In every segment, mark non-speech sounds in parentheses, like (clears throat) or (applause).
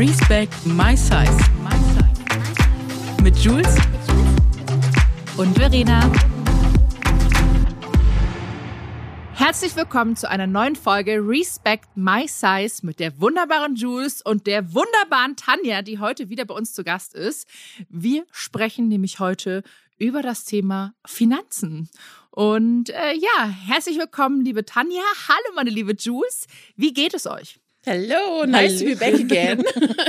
Respect My Size. Mit Jules und Verena. Herzlich willkommen zu einer neuen Folge Respect My Size mit der wunderbaren Jules und der wunderbaren Tanja, die heute wieder bei uns zu Gast ist. Wir sprechen nämlich heute über das Thema Finanzen. Und äh, ja, herzlich willkommen, liebe Tanja. Hallo, meine liebe Jules. Wie geht es euch? Hello, nice to be back again.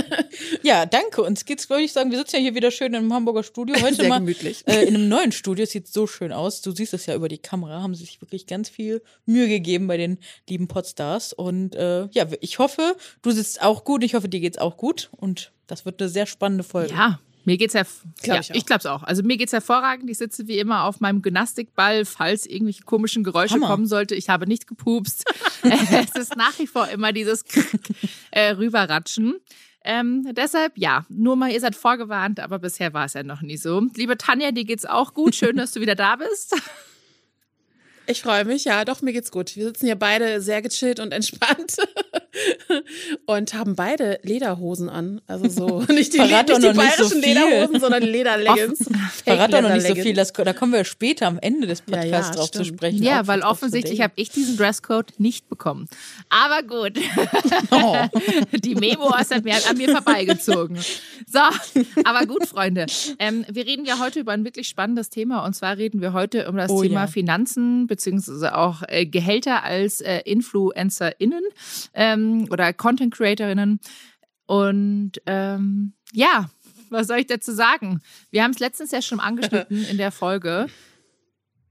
(laughs) ja, danke. Uns geht's, glaube ich, sagen, wir sitzen ja hier wieder schön im Hamburger Studio. Heute Sehr mal gemütlich. Äh, in einem neuen Studio. Es sieht so schön aus. Du siehst es ja über die Kamera. Haben sie sich wirklich ganz viel Mühe gegeben bei den lieben Podstars. Und äh, ja, ich hoffe, du sitzt auch gut. Ich hoffe, dir geht's auch gut. Und das wird eine sehr spannende Folge. Ja, mir geht's ja, Glaub ja ich ich glaube es auch. Also mir geht's hervorragend. Ich sitze wie immer auf meinem Gymnastikball, falls irgendwelche komischen Geräusche Hammer. kommen sollte. Ich habe nicht gepupst. (laughs) (laughs) es ist nach wie vor immer dieses äh, rüberratschen. Ähm, deshalb, ja, nur mal, ihr seid vorgewarnt, aber bisher war es ja noch nie so. Liebe Tanja, dir geht's auch gut. Schön, dass du wieder da bist. (laughs) Ich freue mich, ja, doch, mir geht's gut. Wir sitzen hier beide sehr gechillt und entspannt (laughs) und haben beide Lederhosen an. Also so (laughs) nicht die, Verrat nicht die so bayerischen viel. Lederhosen, sondern Lederleggings. (laughs) Verrat doch noch nicht so viel. Das, da kommen wir später am Ende des Ja, Podcasts ja, drauf zu stimmt. sprechen. Ja, weil offensichtlich habe ich diesen Dresscode nicht bekommen. Aber gut. Oh. Die Memo ist an mir, an mir vorbeigezogen. So, aber gut, Freunde. Ähm, wir reden ja heute über ein wirklich spannendes Thema. Und zwar reden wir heute um das Oh Thema ja. Finanzen beziehungsweise auch äh, Gehälter als äh, InfluencerInnen ähm, oder Content CreatorInnen. Und ähm, ja, was soll ich dazu sagen? Wir haben es letztens ja schon (laughs) angeschnitten in der Folge.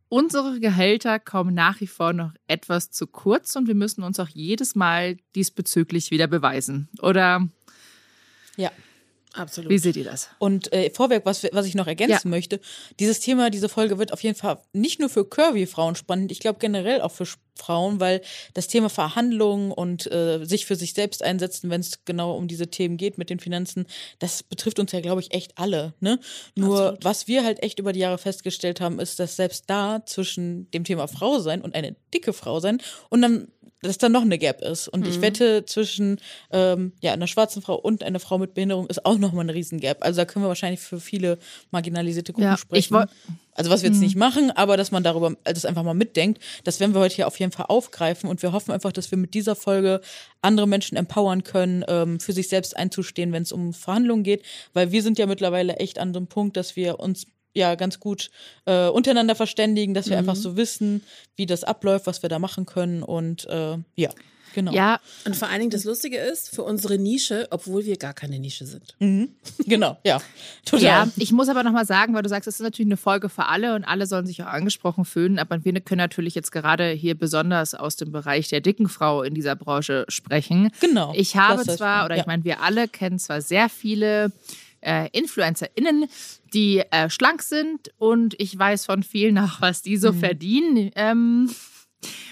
Unsere Gehälter kommen nach wie vor noch etwas zu kurz und wir müssen uns auch jedes Mal diesbezüglich wieder beweisen. Oder Ja. Absolut. wie seht ihr das? Und äh, vorweg, was, was ich noch ergänzen Ja. möchte, dieses Thema, diese Folge wird auf jeden Fall nicht nur für Curvy-Frauen spannend, ich glaube generell auch für Frauen, weil das Thema Verhandlungen und äh, sich für sich selbst einsetzen, wenn es genau um diese Themen geht mit den Finanzen, das betrifft uns ja, glaube ich, echt alle. Ne? Nur Absolut. was wir halt echt über die Jahre festgestellt haben, ist, dass selbst da zwischen dem Thema Frau sein und eine dicke Frau sein und dann dass da noch eine Gap ist. Und Mhm. ich wette, zwischen ähm, ja, einer schwarzen Frau und einer Frau mit Behinderung ist auch nochmal eine riesen Gap. Also da können wir wahrscheinlich für viele marginalisierte Gruppen Ja, ich sprechen. woll- also was wir jetzt nicht machen, aber dass man darüber das einfach mal mitdenkt, das werden wir heute hier auf jeden Fall aufgreifen und wir hoffen einfach, dass wir mit dieser Folge andere Menschen empowern können, ähm, für sich selbst einzustehen, wenn es um Verhandlungen geht, weil wir sind ja mittlerweile echt an einem Punkt, dass wir uns ja ganz gut äh, untereinander verständigen, dass wir einfach so wissen, wie das abläuft, was wir da machen können und äh, ja, genau. Ja, Und vor allen Dingen das Lustige ist, für unsere Nische, obwohl wir gar keine Nische sind. genau, ja. Total. ja, ich muss aber nochmal sagen, weil du sagst, es ist natürlich eine Folge für alle und alle sollen sich auch angesprochen fühlen, aber wir können natürlich jetzt gerade hier besonders aus dem Bereich der dicken Frau in dieser Branche sprechen. Genau. Ich habe zwar, oder ja. ich meine, wir alle kennen zwar sehr viele äh, InfluencerInnen, die äh, schlank sind und ich weiß von vielen auch, was die so verdienen. Ähm,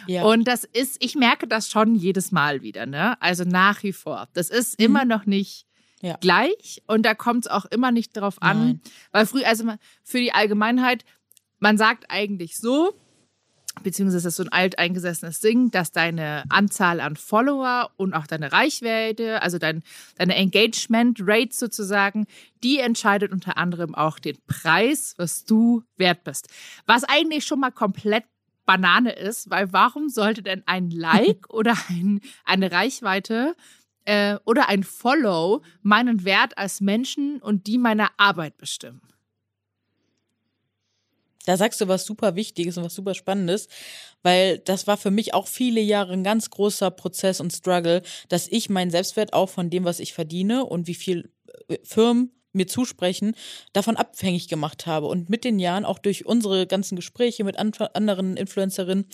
ja. Und das ist, ich merke das schon jedes Mal wieder, ne? Also nach wie vor. Das ist immer noch nicht Ja. gleich und da kommt es auch immer nicht drauf an. Nein. Weil früher, also für die Allgemeinheit, man sagt eigentlich so, beziehungsweise das ist so ein alteingesessenes Ding, dass deine Anzahl an Follower und auch deine Reichweite, also dein, deine Engagement Rate sozusagen, die entscheidet unter anderem auch den Preis, was du wert bist. Was eigentlich schon mal komplett Banane ist, weil warum sollte denn ein (laughs) Like oder ein, eine Reichweite äh, oder ein Follow meinen Wert als Menschen und die meiner Arbeit bestimmen? Da sagst du was super Wichtiges und was super Spannendes, weil das war für mich auch viele Jahre ein ganz großer Prozess und Struggle, dass ich meinen Selbstwert auch von dem, was ich verdiene und wie viel äh, Firmen mir zusprechen, davon abhängig gemacht habe. Und mit den Jahren, auch durch unsere ganzen Gespräche mit an anderen Influencerinnen,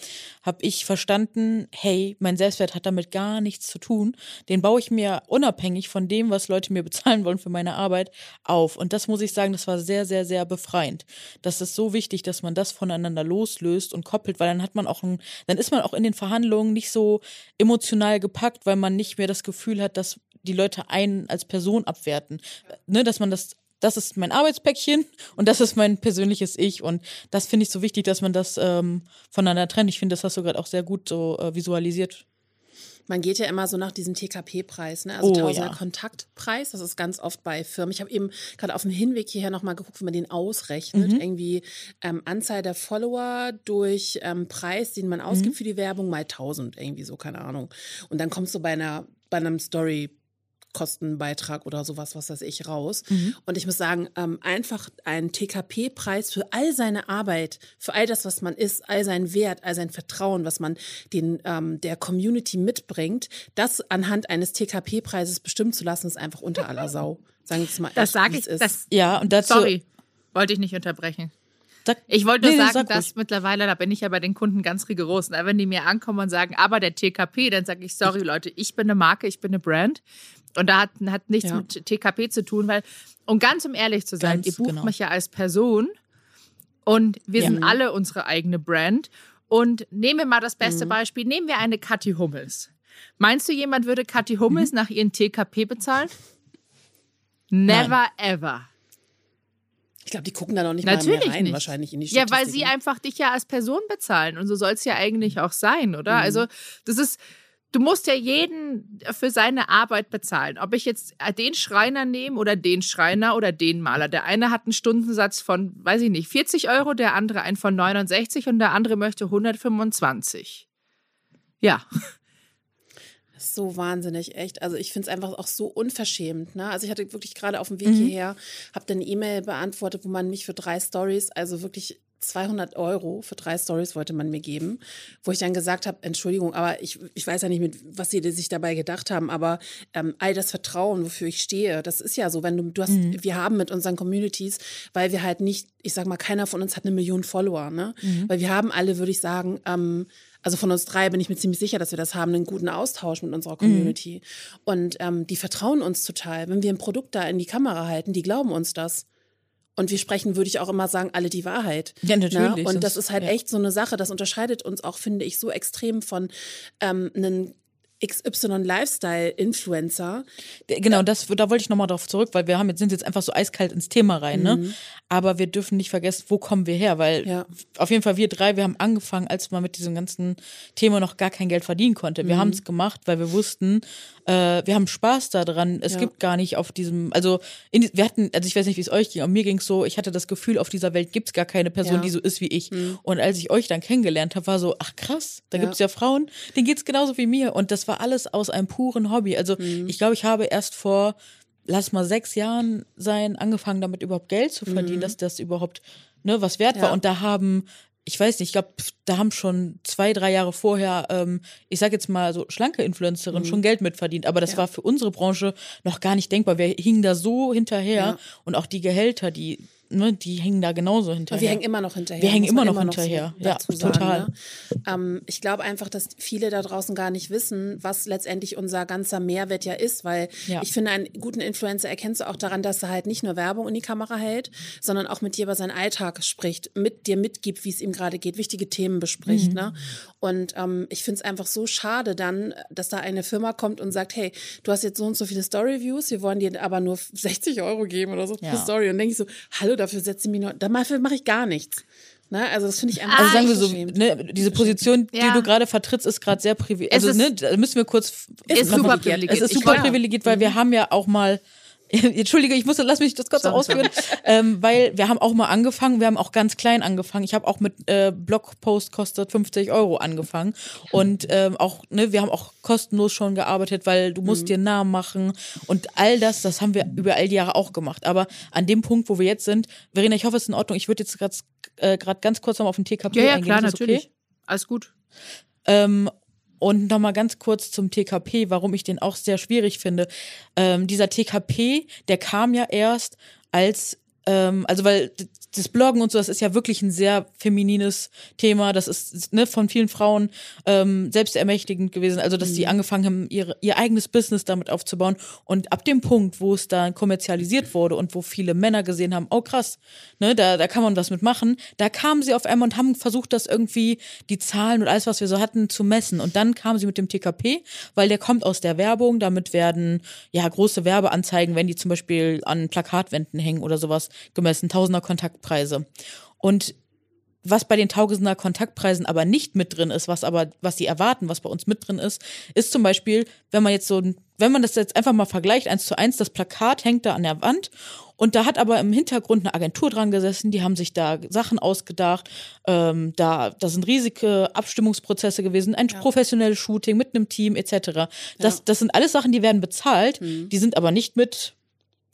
habe ich verstanden, hey, mein Selbstwert hat damit gar nichts zu tun. Den baue ich mir unabhängig von dem, was Leute mir (laughs) bezahlen wollen für meine Arbeit, auf. Und das muss ich sagen, das war sehr, sehr, sehr befreiend. Das ist so wichtig, dass man das voneinander loslöst und koppelt, weil dann hat man auch ein, dann ist man auch in den Verhandlungen nicht so emotional gepackt, weil man nicht mehr das Gefühl hat, dass die Leute einen als Person abwerten. Ne, dass man das, das ist mein Arbeitspäckchen (laughs) und das ist mein persönliches Ich. Und das finde ich so wichtig, dass man das ähm, voneinander trennt. Ich finde, das hast du gerade auch sehr gut so äh, visualisiert. Man geht ja immer so nach diesem TKP-Preis, ne? also Oh, Tausender ja. Kontaktpreis. Das ist ganz oft bei Firmen. Ich habe eben gerade auf dem Hinweg hierher nochmal geguckt, wie man den ausrechnet. Mhm. Irgendwie ähm, Anzahl der Follower durch ähm, Preis, den man ausgibt Mhm. für die Werbung, mal 1000, irgendwie so, keine Ahnung. Und dann kommst du bei einer, bei einem Story Kostenbeitrag oder sowas, was weiß ich, raus. Mhm. Und ich muss sagen, ähm, einfach ein TKP-Preis für all seine Arbeit, für all das, was man ist, all sein Wert, all sein Vertrauen, was man den, ähm, der Community mitbringt, das anhand eines TKP-Preises bestimmen zu lassen, ist einfach unter aller Sau. (laughs) Sagen wir es mal Das sage ich. ist. Das, Ja, und dazu. sorry, wollte ich nicht unterbrechen. Sag, Ich wollte nur Nee, sagen, sag dass ruhig. mittlerweile, da bin ich ja bei den Kunden ganz rigoros. Na, wenn die mir ankommen und sagen, aber der TKP, dann sage ich, sorry Leute, ich bin eine Marke, ich bin eine Brand. Und da hat, hat nichts Ja. mit TKP zu tun, weil, um ganz um ehrlich zu sein, Ganz ihr bucht genau. mich ja als Person und wir Ja. sind alle unsere eigene Brand. Und nehmen wir mal das Mhm. beste Beispiel, nehmen wir eine Kathi Hummels. Meinst du, jemand würde Kathi Hummels Mhm. nach ihren TKP bezahlen? Never ever. ich glaube, die gucken da noch nicht mal Natürlich mehr rein, nicht. wahrscheinlich in die Ja, weil sie einfach dich ja als Person bezahlen. Und so soll es ja eigentlich auch sein, oder? Mhm. Also, das ist, du musst ja jeden für seine Arbeit bezahlen. Ob ich jetzt den Schreiner nehme oder den Schreiner oder den Maler. Der eine hat einen Stundensatz von, weiß ich nicht, 40 Euro, der andere einen von 69 und der andere möchte 125. Ja. So wahnsinnig, echt. Also ich finde es einfach auch so unverschämt. Ne? Also ich hatte wirklich gerade auf dem Weg Mhm. hierher, habe dann eine E-Mail beantwortet, wo man mich für drei Stories, also wirklich 200 Euro für drei Stories wollte man mir geben, wo ich dann gesagt habe, Entschuldigung, aber ich, ich weiß ja nicht, mit was sie sich dabei gedacht haben, aber ähm, all das Vertrauen, wofür ich stehe, das ist ja so, wenn du, du hast, wir haben mit unseren Communities, weil wir halt nicht, ich sag mal, keiner von uns hat eine Million Follower, ne? Weil wir haben alle, würde ich sagen, ähm, also von uns drei bin ich mir ziemlich sicher, dass wir das haben, einen guten Austausch mit unserer Community. Und ähm, die vertrauen uns total. Wenn wir ein Produkt da in die Kamera halten, die glauben uns das. Und wir sprechen, würde ich auch immer sagen, alle die Wahrheit. Ja, natürlich, Ne? Und das ist halt ja. echt so eine Sache, das unterscheidet uns auch, finde ich, so extrem von ähm, einem XY-Lifestyle-Influencer. Genau, das, da wollte ich nochmal drauf zurück, weil wir haben jetzt, sind jetzt einfach so eiskalt ins Thema rein, ne? Aber wir dürfen nicht vergessen, wo kommen wir her, weil Ja. auf jeden Fall wir drei, wir haben angefangen, als man mit diesem ganzen Thema noch gar kein Geld verdienen konnte. Wir haben es gemacht, weil wir wussten, äh, wir haben Spaß daran. Es Ja. gibt gar nicht auf diesem, also in, wir hatten, also ich weiß nicht, wie es euch ging, aber mir ging es so, ich hatte das Gefühl, auf dieser Welt gibt es gar keine Person, Ja. die so ist wie ich. Und als ich euch dann kennengelernt habe, war so, ach krass, da Ja. gibt es ja Frauen, denen geht's genauso wie mir. Und das war alles aus einem puren Hobby. Also ich glaube, ich habe erst vor, lass mal sechs Jahren sein, angefangen damit überhaupt Geld zu verdienen, dass das überhaupt ne, was wert war. Und da haben ich weiß nicht, ich glaube, da haben schon zwei, drei Jahre vorher, ähm, ich sag jetzt mal so schlanke Influencerinnen schon Geld mitverdient. Aber das Ja. war für unsere Branche noch gar nicht denkbar. Wir hingen da so hinterher Ja. und auch die Gehälter, die, ne, die hingen da genauso hinterher. Und wir hängen immer noch hinterher. Wir hängen muss man immer noch so hinterher. Ja, dazu total. ne? ähm, ich glaube einfach, dass viele da draußen gar nicht wissen, was letztendlich unser ganzer Mehrwert ja ist, weil Ja. ich finde, einen guten Influencer erkennst du auch daran, dass er halt nicht nur Werbung in die Kamera hält, sondern auch mit dir über seinen Alltag spricht, mit dir mitgibt, wie es ihm gerade geht, wichtige Themen bespricht. Mhm. Ne? Und ähm, ich finde es einfach so schade dann, dass da eine Firma kommt und sagt, hey, du hast jetzt so und so viele Story-Views, wir wollen dir aber nur 60 Euro geben oder so Ja. Story. Und denke ich so, hallo, dafür setze ich mich noch, dafür mache ich gar nichts. Ne? Also das finde ich einfach Also sagen wir so, ne, diese Position, die Ja. du gerade vertrittst, ist gerade sehr privilegiert. Es Also, ist- ne, da müssen wir kurz. Ist super privilegiert. Es ist super privilegiert, weil wir haben ja auch mal. (laughs) Entschuldige, ich muss, lass mich das kurz ausführen, ähm, weil wir haben auch mal angefangen, wir haben auch ganz klein angefangen. Ich habe auch mit äh, Blogpost kostet 50 Euro angefangen und ähm, auch, ne, wir haben auch kostenlos schon gearbeitet, weil du musst dir einen Namen machen und all das, das haben wir über all die Jahre auch gemacht. Aber an dem Punkt, wo wir jetzt sind, Verena, ich hoffe, es ist in Ordnung. Ich würde jetzt gerade äh, ganz kurz nochmal auf den TKP Ja, ja, eingehen. klar, Ist das okay? natürlich. Alles gut. Ähm, und nochmal ganz kurz zum TKP, warum ich den auch sehr schwierig finde. Ähm, dieser TKP, der kam ja erst als, ähm, also weil das Bloggen und so, das ist ja wirklich ein sehr feminines Thema. Das ist ne, von vielen Frauen ähm, selbstermächtigend gewesen. Also, dass die angefangen haben, ihre, ihr eigenes Business damit aufzubauen. Und ab dem Punkt, wo es dann kommerzialisiert wurde und wo viele Männer gesehen haben, oh krass, ne, da, da kann man was mitmachen, da kamen sie auf einmal und haben versucht, das irgendwie, die Zahlen und alles, was wir so hatten, zu messen. Und dann kamen sie mit dem TKP, weil der kommt aus der Werbung. Damit werden ja große Werbeanzeigen, wenn die zum Beispiel an Plakatwänden hängen oder sowas, gemessen, tausender Kontaktpreise. Und was bei den Tausender Kontaktpreisen aber nicht mit drin ist, was aber, was sie erwarten, was bei uns mit drin ist, ist zum Beispiel, wenn man jetzt so, wenn man das jetzt einfach mal vergleicht, eins zu eins, das Plakat hängt da an der Wand und da hat aber im Hintergrund eine Agentur dran gesessen, die haben sich da Sachen ausgedacht. Ähm, da, da sind riesige Abstimmungsprozesse gewesen, ein ja. professionelles Shooting mit einem Team etc. Das, ja. das sind alles Sachen, die werden bezahlt, mhm. die sind aber nicht mit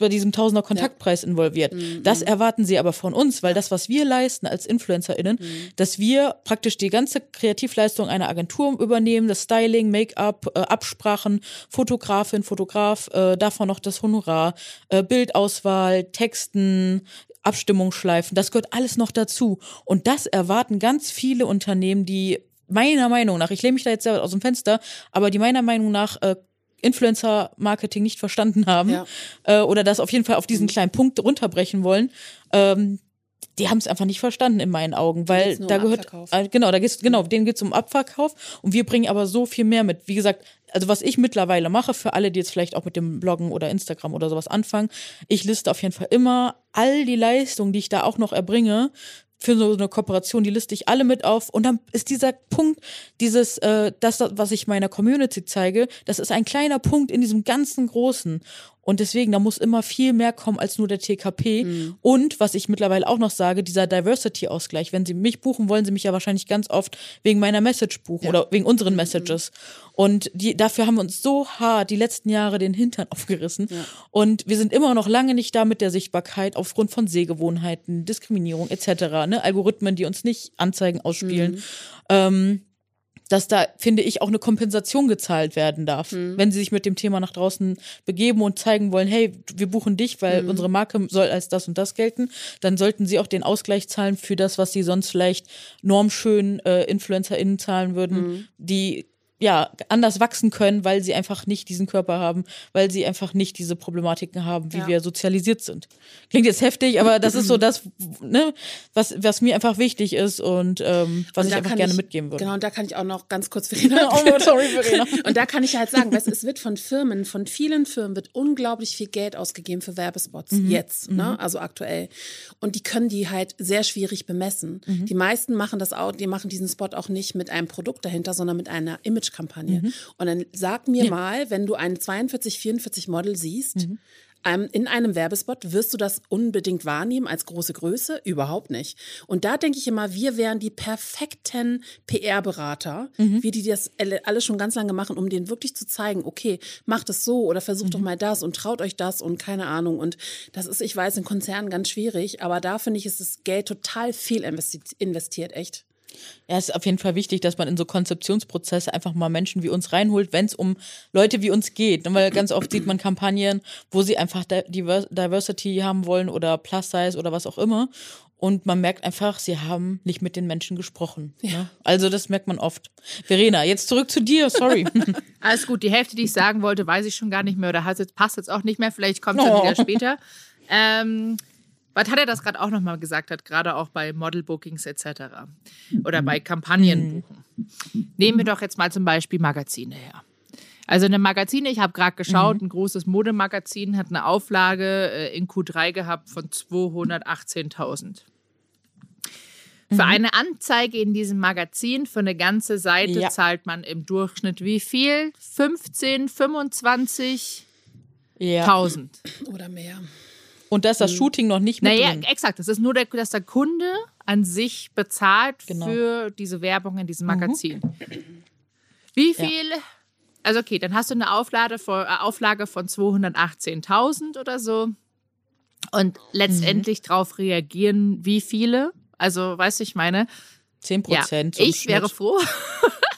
bei diesem Tausender Kontaktpreis ja. involviert. Mhm. Das erwarten sie aber von uns, weil das, was wir leisten als InfluencerInnen, mhm. dass wir praktisch die ganze Kreativleistung einer Agentur übernehmen, das Styling, Make-up, äh, Absprachen, Fotografin, Fotograf, äh, davon noch das Honorar, äh, Bildauswahl, Texten, Abstimmungsschleifen, das gehört alles noch dazu. Und das erwarten ganz viele Unternehmen, die meiner Meinung nach, ich lehne mich da jetzt sehr aus dem Fenster, aber die meiner Meinung nach äh, Influencer-Marketing nicht verstanden haben ja. äh, oder das auf jeden Fall auf diesen mhm. kleinen Punkt runterbrechen wollen, ähm, die haben es einfach nicht verstanden in meinen Augen, weil da gehört äh, genau, da geht's genau, denen geht's um Abverkauf und wir bringen aber so viel mehr mit. Wie gesagt, also was ich mittlerweile mache für alle, die jetzt vielleicht auch mit dem Bloggen oder Instagram oder sowas anfangen, ich liste auf jeden Fall immer all die Leistungen, die ich da auch noch erbringe für so eine Kooperation, die liste ich alle mit auf. Und dann ist dieser Punkt, dieses, äh, das, was ich meiner Community zeige, das ist ein kleiner Punkt in diesem ganzen Großen. Und deswegen, da muss immer viel mehr kommen als nur der TKP. Mhm. Und was ich mittlerweile auch noch sage, dieser Diversity-Ausgleich. Wenn Sie mich buchen, wollen Sie mich ja wahrscheinlich ganz oft wegen meiner Message buchen ja. oder wegen unseren mhm. Messages. Mhm. Und die, dafür haben wir uns so hart die letzten Jahre den Hintern (laughs) aufgerissen. Ja. Und wir sind immer noch lange nicht da mit der Sichtbarkeit aufgrund von Sehgewohnheiten, Diskriminierung etc. Ne? Algorithmen, die uns nicht Anzeigen ausspielen. Mhm. Ähm, dass da, finde ich, auch eine Kompensation gezahlt werden darf. Mhm. Wenn sie sich mit dem Thema nach draußen begeben und zeigen wollen, hey, wir buchen dich, weil mhm. unsere Marke soll als das und das gelten, dann sollten sie auch den Ausgleich zahlen für das, was sie sonst vielleicht normschön äh, InfluencerInnen zahlen würden, mhm. die ja, anders wachsen können, weil sie einfach nicht diesen Körper haben, weil sie einfach nicht diese Problematiken haben, wie ja. wir sozialisiert sind. Klingt jetzt heftig, aber das ist so (clears throat) das, ne, was, was mir einfach wichtig ist und ähm, was und ich einfach gerne ich, mitgeben würde. Genau, und da kann ich auch noch ganz kurz Verena. (laughs) oh, sorry, Verena. (laughs) und da kann ich halt sagen, weißt, es wird von Firmen, von vielen Firmen wird unglaublich viel Geld ausgegeben für Werbespots mhm. jetzt, ne? Mhm. also aktuell. Und die können die halt sehr schwierig bemessen. Mhm. Die meisten machen das auch, die machen diesen Spot auch nicht mit einem Produkt dahinter, sondern mit einer Image Image-Kampagne. Mhm. Und dann sag mir ja. mal, wenn du ein 42, 44 Model siehst, mhm. ähm, in einem Werbespot, wirst du das unbedingt wahrnehmen als große Größe? Überhaupt nicht. Und da denke ich immer, wir wären die perfekten PR-Berater, mhm. wie die das alles schon ganz lange machen, um denen wirklich zu zeigen, okay, macht es so oder versucht doch mhm. mal das und traut euch das und keine Ahnung. Und das ist, ich weiß, in Konzernen ganz schwierig, aber da finde ich, ist das Geld total viel investiert, echt. Ja, es ist auf jeden Fall wichtig, dass man in so Konzeptionsprozesse einfach mal Menschen wie uns reinholt, wenn es um Leute wie uns geht. Und weil ganz oft sieht man Kampagnen, wo sie einfach Diversity haben wollen oder Plus Size oder was auch immer. Und man merkt einfach, sie haben nicht mit den Menschen gesprochen. Ja. Ne? Also das merkt man oft. Verena, jetzt zurück zu dir, sorry. (laughs) Alles gut, die Hälfte, die ich sagen wollte, weiß ich schon gar nicht mehr oder passt jetzt auch nicht mehr. Vielleicht kommt es oh. wieder später. Ähm, was hat er das gerade auch nochmal gesagt hat, gerade auch bei Model Bookings etc. Oder bei Kampagnenbuchen. Mhm. Nehmen wir doch jetzt mal zum Beispiel Magazine her. Also eine Magazine, ich habe gerade geschaut, mhm. ein großes Modemagazin hat eine Auflage äh, in Q3 gehabt von 218.000. Für mhm. eine Anzeige in diesem Magazin für eine ganze Seite ja. zahlt man im Durchschnitt wie viel? 15, 25.000. Ja. Oder mehr. Und da ist das hm. Shooting noch nicht mit naja, drin. exakt. Das ist nur, der, dass der Kunde an sich bezahlt genau. für diese Werbung in diesem mhm. Magazin. Mhm. Wie viel? Ja. Also okay, dann hast du eine Auflage von, äh, Auflage von 218.000 oder so. Und letztendlich mhm. darauf reagieren wie viele? Also, weißt du, ich meine. 10 Prozent. Ja, ich wäre froh,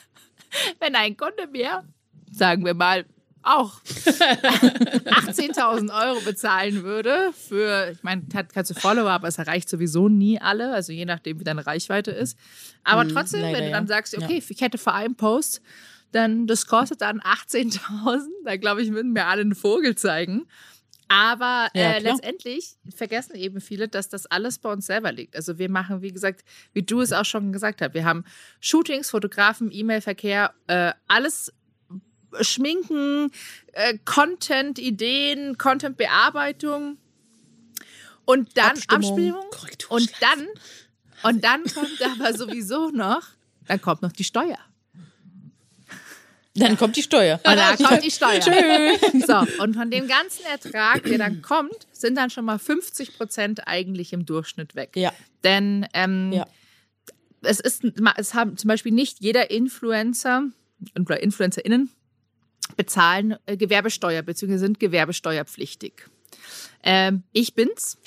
(laughs) wenn ein Kunde mir, sagen wir mal, auch (laughs) 18.000 Euro bezahlen würde für, ich meine, kannst du Follower, aber es erreicht sowieso nie alle, also je nachdem, wie deine Reichweite ist. Aber hm, trotzdem, leider, wenn du dann sagst, okay, ja. ich hätte für einen Post, dann das kostet dann 18.000, da glaube ich, würden mir alle einen Vogel zeigen. Aber ja, äh, letztendlich vergessen eben viele, dass das alles bei uns selber liegt. Also wir machen, wie gesagt, wie du es auch schon gesagt hast, wir haben Shootings, Fotografen, E-Mail-Verkehr, äh, alles Schminken, äh, Content, Ideen, Content-Bearbeitung und dann Abstimmung, Abstimmung und dann Und dann kommt aber sowieso noch, dann kommt noch die Steuer. Dann kommt die Steuer. Und da kommt die Steuer. (laughs) So, und von dem ganzen Ertrag, der dann kommt, sind dann schon mal 50 Prozent eigentlich im Durchschnitt weg. Ja. Denn ähm, Ja. es ist, es haben zum Beispiel nicht jeder Influencer oder InfluencerInnen bezahlen äh, Gewerbesteuer bzw. sind gewerbesteuerpflichtig. Ähm, ich bin's.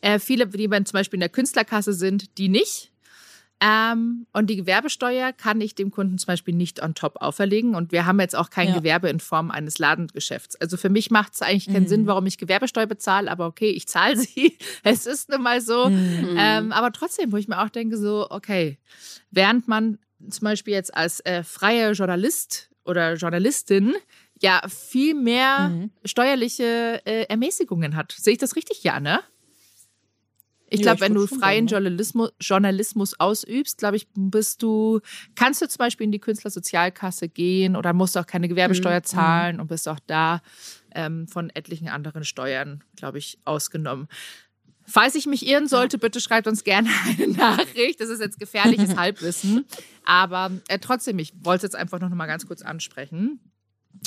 Äh, viele, die zum Beispiel in der Künstlerkasse sind, die nicht. Ähm, und die Gewerbesteuer kann ich dem Kunden zum Beispiel nicht on top auferlegen. Und wir haben jetzt auch kein Ja. Gewerbe in Form eines Ladengeschäfts. Also für mich macht es eigentlich keinen Sinn, warum ich Gewerbesteuer bezahle, aber okay, ich zahle (laughs) sie. Es ist nun mal so. Ähm, aber trotzdem, wo ich mir auch denke, so, okay, während man zum Beispiel jetzt als äh, freier Journalist oder Journalistin ja viel mehr steuerliche äh, Ermäßigungen hat. Sehe ich das richtig? Ja, ne? Ich Ja, glaube, ich wenn du freien sagen, Journalismus, Journalismus ausübst, glaube ich, bist du, kannst du zum Beispiel in die Künstlersozialkasse gehen oder musst auch keine Gewerbesteuer zahlen und bist auch da ähm, von etlichen anderen Steuern, glaube ich, ausgenommen. Falls ich mich irren sollte, bitte schreibt uns gerne (laughs) eine Nachricht. Das ist jetzt gefährliches (laughs) Halbwissen. Aber äh, trotzdem, ich wollte es jetzt einfach noch mal ganz kurz ansprechen.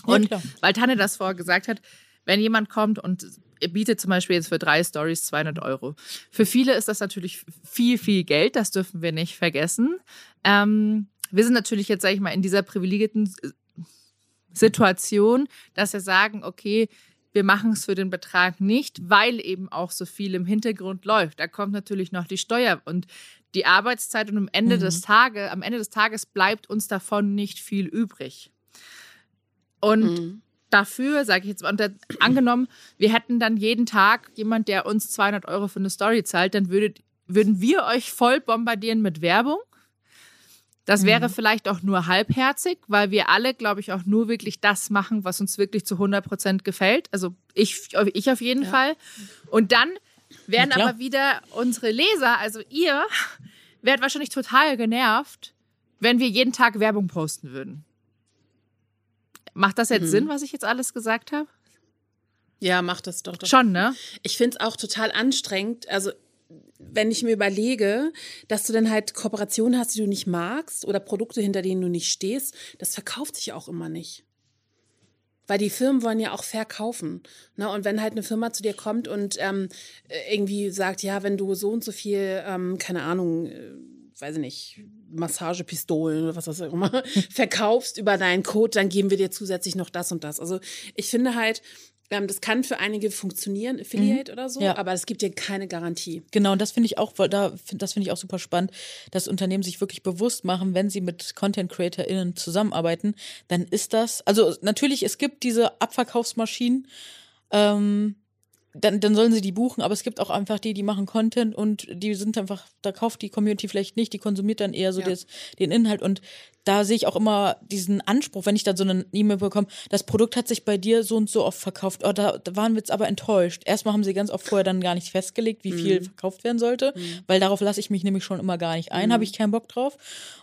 Ja, Und klar. weil Tanne das vorher gesagt hat, wenn jemand kommt und bietet zum Beispiel jetzt für drei Stories 200 Euro. Für viele ist das natürlich viel, viel Geld. Das dürfen wir nicht vergessen. Ähm, wir sind natürlich jetzt, sage ich mal, in dieser privilegierten Situation, dass wir sagen, okay, wir machen es für den Betrag nicht, weil eben auch so viel im Hintergrund läuft. Da kommt natürlich noch die Steuer und die Arbeitszeit und am Ende des Tages, am Ende des Tages bleibt uns davon nicht viel übrig. Und Mhm. dafür, sage ich jetzt mal, da, (clears throat) angenommen, wir hätten dann jeden Tag jemand, der uns 200 Euro für eine Story zahlt, dann würdet, würden wir euch voll bombardieren mit Werbung. Das wäre vielleicht auch nur halbherzig, weil wir alle, glaube ich, auch nur wirklich das machen, was uns wirklich zu 100 Prozent gefällt. Also ich, ich auf jeden Fall. Und dann werden aber wieder unsere Leser, also ihr, werdet wahrscheinlich total genervt, wenn wir jeden Tag Werbung posten würden. Macht das jetzt Sinn, was ich jetzt alles gesagt habe? Ja, mach das doch. doch. Schon, ne? Ich finde es auch total anstrengend. Also, wenn ich mir überlege, dass du dann halt Kooperationen hast, die du nicht magst oder Produkte, hinter denen du nicht stehst, das verkauft sich auch immer nicht. Weil die Firmen wollen ja auch verkaufen. Ne? Und wenn halt eine Firma zu dir kommt und ähm, äh, irgendwie sagt, ja, wenn du so und so viel, ähm, keine Ahnung, äh, weiß ich nicht, Massagepistolen oder was auch immer, (laughs) verkaufst über deinen Code, dann geben wir dir zusätzlich noch das und das. Also ich finde halt, ähm, das kann für einige funktionieren, Affiliate oder so, Ja. aber es gibt dir keine Garantie. Genau, und das finde ich auch, da das finde ich auch super spannend, dass Unternehmen sich wirklich bewusst machen, wenn sie mit Content CreatorInnen zusammenarbeiten, dann ist das, also natürlich, es gibt diese Abverkaufsmaschinen, ähm, dann, dann sollen sie die buchen, aber es gibt auch einfach die, die machen Content und die sind einfach, da kauft die Community vielleicht nicht, die konsumiert dann eher so Ja. das, den Inhalt und da sehe ich auch immer diesen Anspruch, wenn ich dann so eine E-Mail bekomme, das Produkt hat sich bei dir so und so oft verkauft, oh, da, da waren wir jetzt aber enttäuscht. Erstmal haben sie ganz oft vorher dann gar nicht festgelegt, wie viel verkauft werden sollte, weil darauf lasse ich mich nämlich schon immer gar nicht ein, habe ich keinen Bock drauf.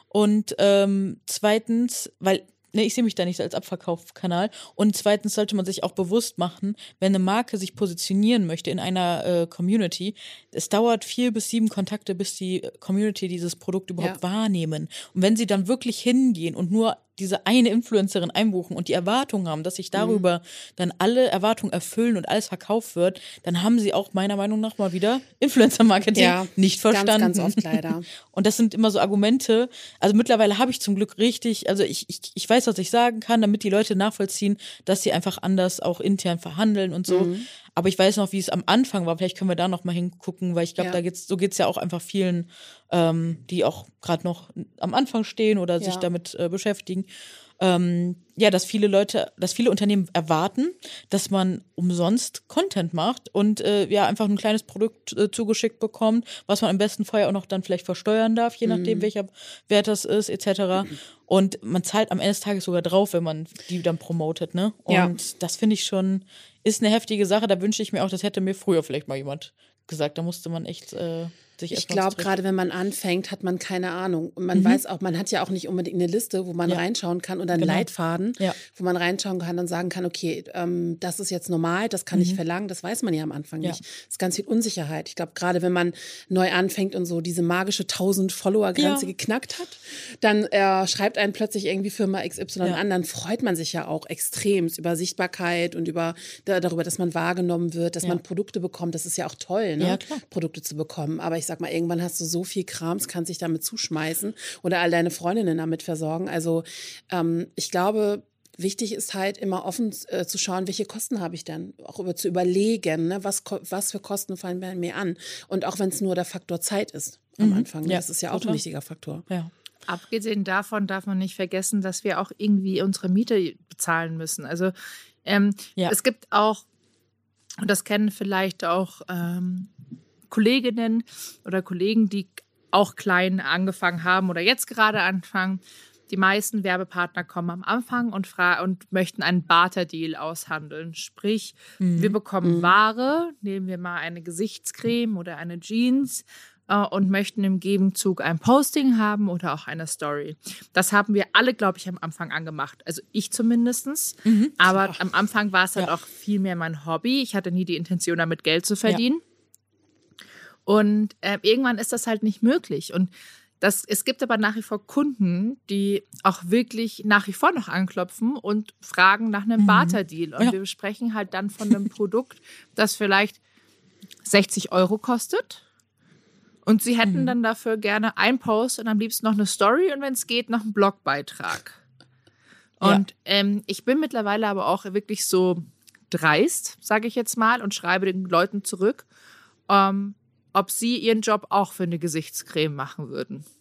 Und ähm, zweitens, weil ne, ich sehe mich da nicht als Abverkaufskanal. Und zweitens sollte man sich auch bewusst machen, wenn eine Marke sich positionieren möchte in einer äh, Community, es dauert vier bis sieben Kontakte, bis die Community dieses Produkt überhaupt Ja. wahrnehmen. Und wenn sie dann wirklich hingehen und nur diese eine Influencerin einbuchen und die Erwartung haben, dass sich darüber dann alle Erwartungen erfüllen und alles verkauft wird, dann haben sie auch meiner Meinung nach mal wieder Influencer-Marketing Ja, nicht ganz, verstanden. ganz oft leider. (laughs) Und das sind immer so Argumente. Also mittlerweile habe ich zum Glück richtig, also ich, ich, ich weiß, was ich sagen kann, damit die Leute nachvollziehen, dass sie einfach anders auch intern verhandeln und so. Mhm. Aber ich weiß noch, wie es am Anfang war. Vielleicht können wir da noch mal hingucken, weil ich glaube, Ja. da geht's, so geht's ja auch einfach vielen, ähm, die auch gerade noch am Anfang stehen oder sich Ja. damit äh, beschäftigen. Ähm, ja, dass viele Leute, dass viele Unternehmen erwarten, dass man umsonst Content macht und äh, ja einfach ein kleines Produkt äh, zugeschickt bekommt, was man im besten Fall auch noch dann vielleicht versteuern darf, je nachdem welcher Wert das ist, etc. Und man zahlt am Ende des Tages sogar drauf, wenn man die dann promotet, ne? Und Ja. das finde ich schon, ist eine heftige Sache. Da wünsche ich mir auch, das hätte mir früher vielleicht mal jemand gesagt. Da musste man echt äh, sich Ich glaube, gerade wenn man anfängt, hat man keine Ahnung. Und man weiß auch, man hat ja auch nicht unbedingt eine Liste, wo man Ja. reinschauen kann oder einen Genau. Leitfaden, Ja. wo man reinschauen kann und sagen kann, okay, ähm, das ist jetzt normal, das kann ich verlangen. Das weiß man ja am Anfang Mhm. Ja. nicht. Das ist ganz viel Unsicherheit. Ich glaube, gerade wenn man neu anfängt und so diese magische 1000 Follower-Grenze geknackt hat, dann äh, schreibt einen plötzlich irgendwie Firma XY an, dann freut man sich ja auch extremst über Sichtbarkeit und über da, darüber, dass man wahrgenommen wird, dass man Produkte bekommt. Das ist ja auch toll, ne? Produkte zu bekommen. Aber ich sag mal, irgendwann hast du so viel Krams, kannst dich damit zuschmeißen oder all deine Freundinnen damit versorgen. Also ähm, ich glaube, wichtig ist halt immer offen äh, zu schauen, welche Kosten habe ich denn? Auch über zu überlegen, ne? was, was für Kosten fallen bei mir an. Und auch wenn es nur der Faktor Zeit ist am Anfang. ne? Ja, das ist ja auch total. ein wichtiger Faktor. Ja. Abgesehen davon darf man nicht vergessen, dass wir auch irgendwie unsere Miete bezahlen müssen. Also ähm, Ja. es gibt auch, und das kennen vielleicht auch ähm, Kolleginnen oder Kollegen, die auch klein angefangen haben oder jetzt gerade anfangen. Die meisten Werbepartner kommen am Anfang und, und möchten einen Barter-Deal aushandeln. Sprich, wir bekommen Ware, nehmen wir mal eine Gesichtscreme oder eine Jeans äh, und möchten im Gegenzug ein Posting haben oder auch eine Story. Das haben wir alle, glaube ich, am Anfang angemacht. Also ich zumindestens. Aber am Anfang war es halt Ja. auch viel mehr mein Hobby. Ich hatte nie die Intention, damit Geld zu verdienen. Und äh, irgendwann ist das halt nicht möglich. Und das, es gibt aber nach wie vor Kunden, die auch wirklich nach wie vor noch anklopfen und fragen nach einem Barter-Deal. Und Ja. wir sprechen halt dann von einem Produkt, das vielleicht 60 Euro kostet. Und sie hätten dann dafür gerne ein Post und am liebsten noch eine Story und wenn es geht, noch einen Blogbeitrag. Ja. Und ähm, ich bin mittlerweile aber auch wirklich so dreist, sage ich jetzt mal, und schreibe den Leuten zurück, ähm, ob sie ihren Job auch für eine Gesichtscreme machen würden. (laughs)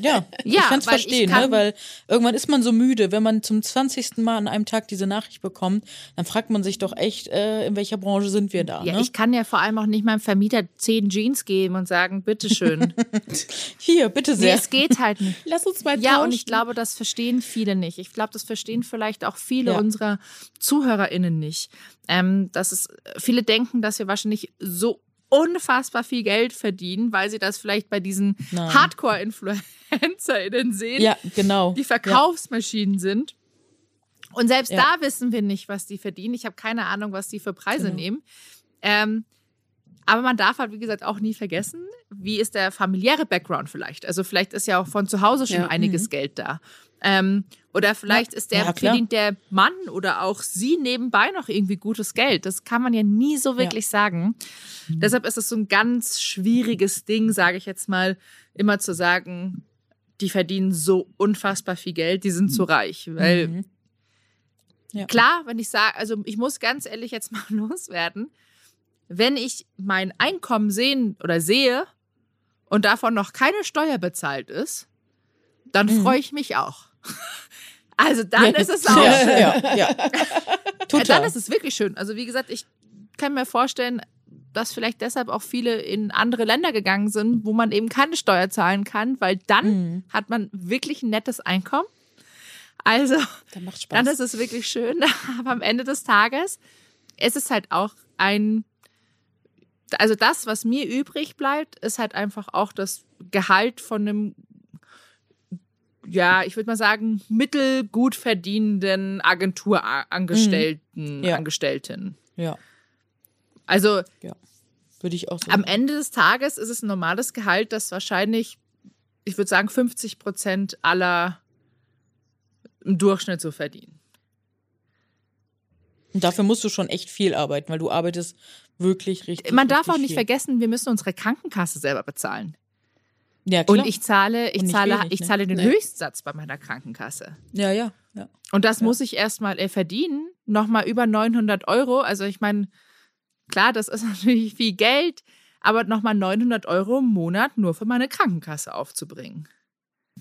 Ja, ich Ja, kann es verstehen, ne? weil irgendwann ist man so müde, wenn man zum 20. Mal an einem Tag diese Nachricht bekommt, dann fragt man sich doch echt, äh, in welcher Branche sind wir da? Ja, ne? ich kann ja vor allem auch nicht meinem Vermieter zehn Jeans geben und sagen, bitteschön. (laughs) Hier, bitte nee, sehr. es geht halt nicht. (laughs) Lass uns mal Ja, und tauschen. ich glaube, das verstehen viele nicht. Ich glaube, das verstehen vielleicht auch viele Ja. unserer ZuhörerInnen nicht. Ähm, dass es, viele denken, dass wir wahrscheinlich so unfassbar viel Geld verdienen, weil sie das vielleicht bei diesen. Hardcore-InfluencerInnen sehen, ja, genau. die Verkaufsmaschinen sind. Und selbst Ja. da wissen wir nicht, was die verdienen. Ich habe keine Ahnung, was die für Preise Genau. nehmen. Ähm, aber man darf halt, wie gesagt, auch nie vergessen, wie ist der familiäre Background vielleicht. Also vielleicht ist ja auch von zu Hause schon Ja. einiges Geld da. Ähm, oder vielleicht ist der, Ja, verdient der Mann oder auch sie nebenbei noch irgendwie gutes Geld. Das kann man ja nie so wirklich sagen. Deshalb ist es so ein ganz schwieriges Ding, sage ich jetzt mal, immer zu sagen, die verdienen so unfassbar viel Geld, die sind zu reich. Weil Mhm. Ja. klar, wenn ich sage, also ich muss ganz ehrlich jetzt (laughs) mal loswerden, wenn ich mein Einkommen sehen oder sehe und davon noch keine Steuer bezahlt ist, dann freue ich mich auch. (laughs) Also dann ist es auch. Ja, ja, ja. (laughs) Total. dann ist es wirklich schön. Also wie gesagt, ich kann mir vorstellen, dass vielleicht deshalb auch viele in andere Länder gegangen sind, wo man eben keine Steuer zahlen kann, weil dann Mhm. hat man wirklich ein nettes Einkommen. Also (laughs) Dann dann ist es wirklich schön. Aber am Ende des Tages ist es halt auch ein, also das, was mir übrig bleibt, ist halt einfach auch das Gehalt von einem, ja, ich würde mal sagen, mittelgut verdienenden Agenturangestellten, Mhm. Ja. Angestellten. ja, Also würde ich auch so am sagen. Ende des Tages ist es ein normales Gehalt, das wahrscheinlich, ich würde sagen, 50 Prozent aller im Durchschnitt so verdienen. Und dafür musst du schon echt viel arbeiten, weil du arbeitest wirklich richtig. Man darf richtig auch nicht viel. vergessen, wir müssen unsere Krankenkasse selber bezahlen. Ja, klar. Und ich zahle, ich Und nicht zahle, wenig, ich ne? zahle den Nee. Höchstsatz bei meiner Krankenkasse. ja, ja, ja. Und das Ja. muss ich erstmal äh, verdienen. Nochmal über 900 Euro. Also ich meine, klar, das ist (laughs) natürlich viel Geld, aber nochmal 900 Euro im Monat nur für meine Krankenkasse aufzubringen.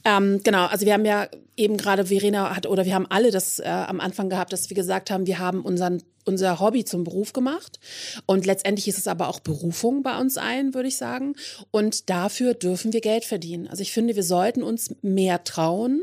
Ähm, genau, also wir haben ja eben gerade, Verena hat, oder wir haben alle das äh, am Anfang gehabt, dass wir gesagt haben, wir haben unseren, unser Hobby zum Beruf gemacht. Und letztendlich ist es aber auch Berufung bei uns ein, würde ich sagen. Und dafür dürfen wir Geld verdienen. Also ich finde, wir sollten uns mehr trauen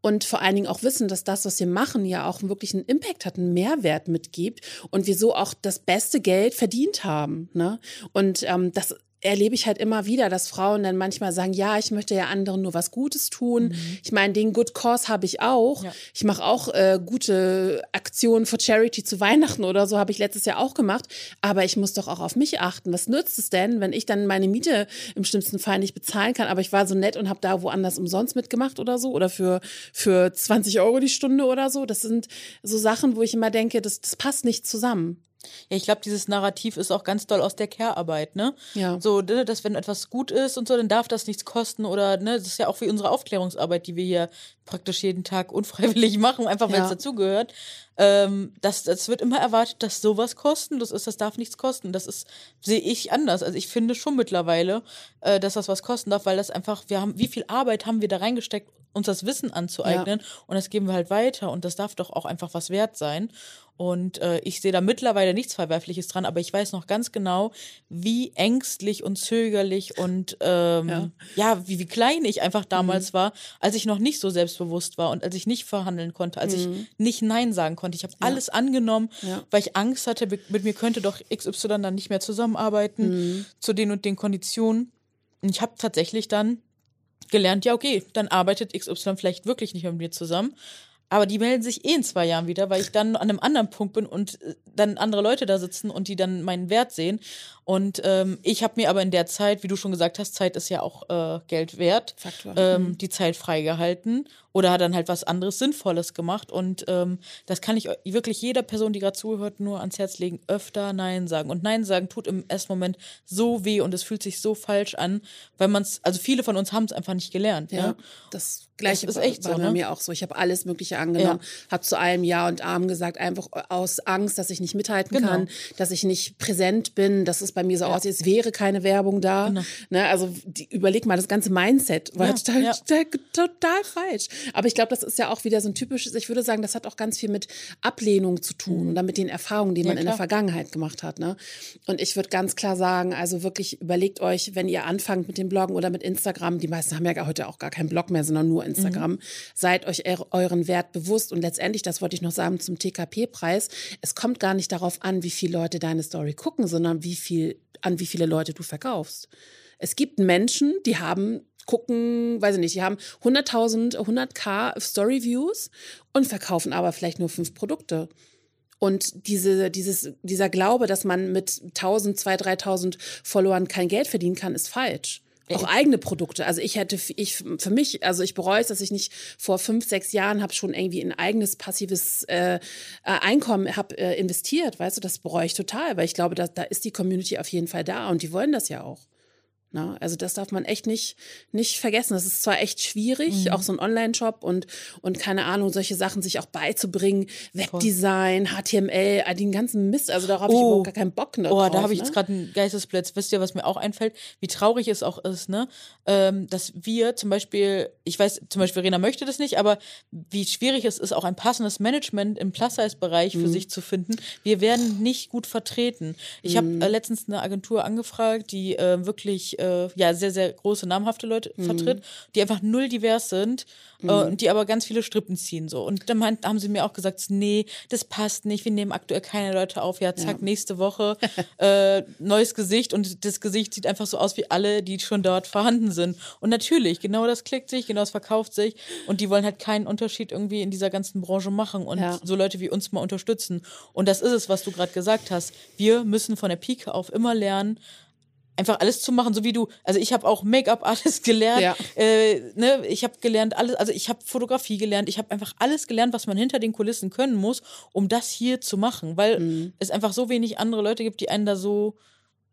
und vor allen Dingen auch wissen, dass das, was wir machen, ja auch wirklich einen Impact hat, einen Mehrwert mitgibt und wir so auch das beste Geld verdient haben. Ne? Und ähm, das erlebe ich halt immer wieder, dass Frauen dann manchmal sagen, ja, ich möchte ja anderen nur was Gutes tun. Ich meine, den Good Cause habe ich auch. Ja. Ich mache auch äh, gute Aktionen für Charity zu Weihnachten oder so, habe ich letztes Jahr auch gemacht. Aber ich muss doch auch auf mich achten. Was nützt es denn, wenn ich dann meine Miete im schlimmsten Fall nicht bezahlen kann, aber ich war so nett und habe da woanders umsonst mitgemacht oder so oder für, für 20 Euro die Stunde oder so. Das sind so Sachen, wo ich immer denke, das, das passt nicht zusammen. Ja, ich glaube, dieses Narrativ ist auch ganz doll aus der Care-Arbeit, ne? Ja. So, ne, dass wenn etwas gut ist und so, dann darf das nichts kosten oder, ne, das ist ja auch wie unsere Aufklärungsarbeit, die wir hier praktisch jeden Tag (laughs) unfreiwillig machen, einfach weil Ja. es dazugehört. Ähm, das, das wird immer erwartet, dass sowas kostenlos ist, das darf nichts kosten. Das ist, sehe ich anders. Also ich finde schon mittlerweile, äh, dass das was kosten darf, weil das einfach, wir haben, wie viel Arbeit haben wir da reingesteckt, uns das Wissen anzueignen und das geben wir halt weiter und das darf doch auch einfach was wert sein. Und äh, ich sehe da mittlerweile nichts Verwerfliches dran, aber ich weiß noch ganz genau, wie ängstlich und zögerlich und ähm, ja. Ja. wie, wie klein ich einfach damals war, als ich noch nicht so selbstbewusst war und als ich nicht verhandeln konnte, als ich nicht Nein sagen konnte. Ich habe alles angenommen, Ja. weil ich Angst hatte, mit mit mir könnte doch XY dann nicht mehr zusammenarbeiten zu den und den Konditionen. Und ich habe tatsächlich dann gelernt, ja, okay, dann arbeitet XY vielleicht wirklich nicht mit mir zusammen. Aber die melden sich eh in zwei Jahren wieder, weil ich dann an einem anderen Punkt bin und äh, dann andere Leute da sitzen und die dann meinen Wert sehen. Und ähm, ich habe mir aber in der Zeit, wie du schon gesagt hast, Zeit ist ja auch äh, Geld wert, Faktor. ähm, die Zeit freigehalten oder hat dann halt was anderes Sinnvolles gemacht. Und ähm, das kann ich wirklich jeder Person, die gerade zuhört, nur ans Herz legen, öfter Nein sagen. Und Nein sagen tut im ersten Moment so weh und es fühlt sich so falsch an, weil man es, also viele von uns haben es einfach nicht gelernt. Ja, Ja. das Gleiche Das ist echt war so, bei ne? mir auch so. Ich habe alles Mögliche angenommen, habe zu allem Ja und Arm gesagt, einfach aus Angst, dass ich nicht mithalten Genau. kann, dass ich nicht präsent bin, dass es bei mir so aussieht, es wäre keine Werbung da. Ne, also die, überleg mal, das ganze Mindset war Genau. Ja, total, ja. total, total falsch. Aber ich glaube, das ist ja auch wieder so ein typisches, ich würde sagen, das hat auch ganz viel mit Ablehnung zu tun oder mit den Erfahrungen, die Mhm. Ja, man in der. Vergangenheit gemacht hat. Ne? Und ich würde ganz klar sagen, also wirklich überlegt euch, wenn ihr anfangt mit dem Bloggen oder mit Instagram, die meisten haben ja heute auch gar keinen Blog mehr, sondern nur Instagram, Mhm. seid euch eu- euren Wert bewusst. Und letztendlich, das wollte ich noch sagen zum TKP-Preis, es kommt gar nicht darauf an, wie viele Leute deine Story gucken, sondern wie viel, an wie viele Leute du verkaufst. Es gibt Menschen, die haben gucken, weiß ich nicht, die haben 100.000, 100k Story-Views und verkaufen aber vielleicht nur fünf Produkte. Und diese, dieses, dieser Glaube, dass man mit 1000, 2.000, 3.000 Followern kein Geld verdienen kann, ist falsch. Auch eigene Produkte. Also ich hätte, ich für mich, also ich bereue es, dass ich nicht vor fünf, sechs Jahren habe schon irgendwie ein eigenes passives äh, äh, Einkommen hab, äh, investiert. Weißt du, das bereue ich total, weil ich glaube, da, da ist die Community auf jeden Fall da und die wollen das ja auch. Na, also das darf man echt nicht, nicht vergessen. Das ist zwar echt schwierig, auch so ein Online-Shop und, und keine Ahnung, solche Sachen sich auch beizubringen. Webdesign, HTML, all den ganzen Mist. Also darauf habe ich Oh. überhaupt gar keinen Bock ne, Oh, drauf. da habe ich ne? jetzt gerade einen Geistesblitz. Wisst ihr, was mir auch einfällt? Wie traurig es auch ist, ne? Ähm, dass wir zum Beispiel, ich weiß, zum Beispiel Rena möchte das nicht, aber wie schwierig es ist, auch ein passendes Management im Plus-Size-Bereich Mhm. für sich zu finden. Wir werden nicht gut vertreten. Ich habe Mhm. äh, letztens eine Agentur angefragt, die äh, wirklich äh, ja sehr, sehr große, namhafte Leute Mhm. vertritt, die einfach null divers sind äh, und die aber ganz viele Strippen ziehen. so. Und dann meint, haben sie mir auch gesagt, nee, das passt nicht, wir nehmen aktuell keine Leute auf. Ja, zack, nächste Woche (laughs) äh, neues Gesicht und das Gesicht sieht einfach so aus wie alle, die schon dort vorhanden sind. Und natürlich, genau das klickt sich, genau das verkauft sich und die wollen halt keinen Unterschied irgendwie in dieser ganzen Branche machen und Ja. so Leute wie uns mal unterstützen. Und das ist es, was du gerade gesagt hast. Wir müssen von der Pike auf immer lernen, einfach alles zu machen, so wie du. Also ich habe auch Make-up-Artist (laughs) gelernt. Ja. Äh, ne, ich habe gelernt alles, also ich habe Fotografie gelernt. Ich habe einfach alles gelernt, was man hinter den Kulissen können muss, um das hier zu machen, weil Mhm. es einfach so wenig andere Leute gibt, die einen da so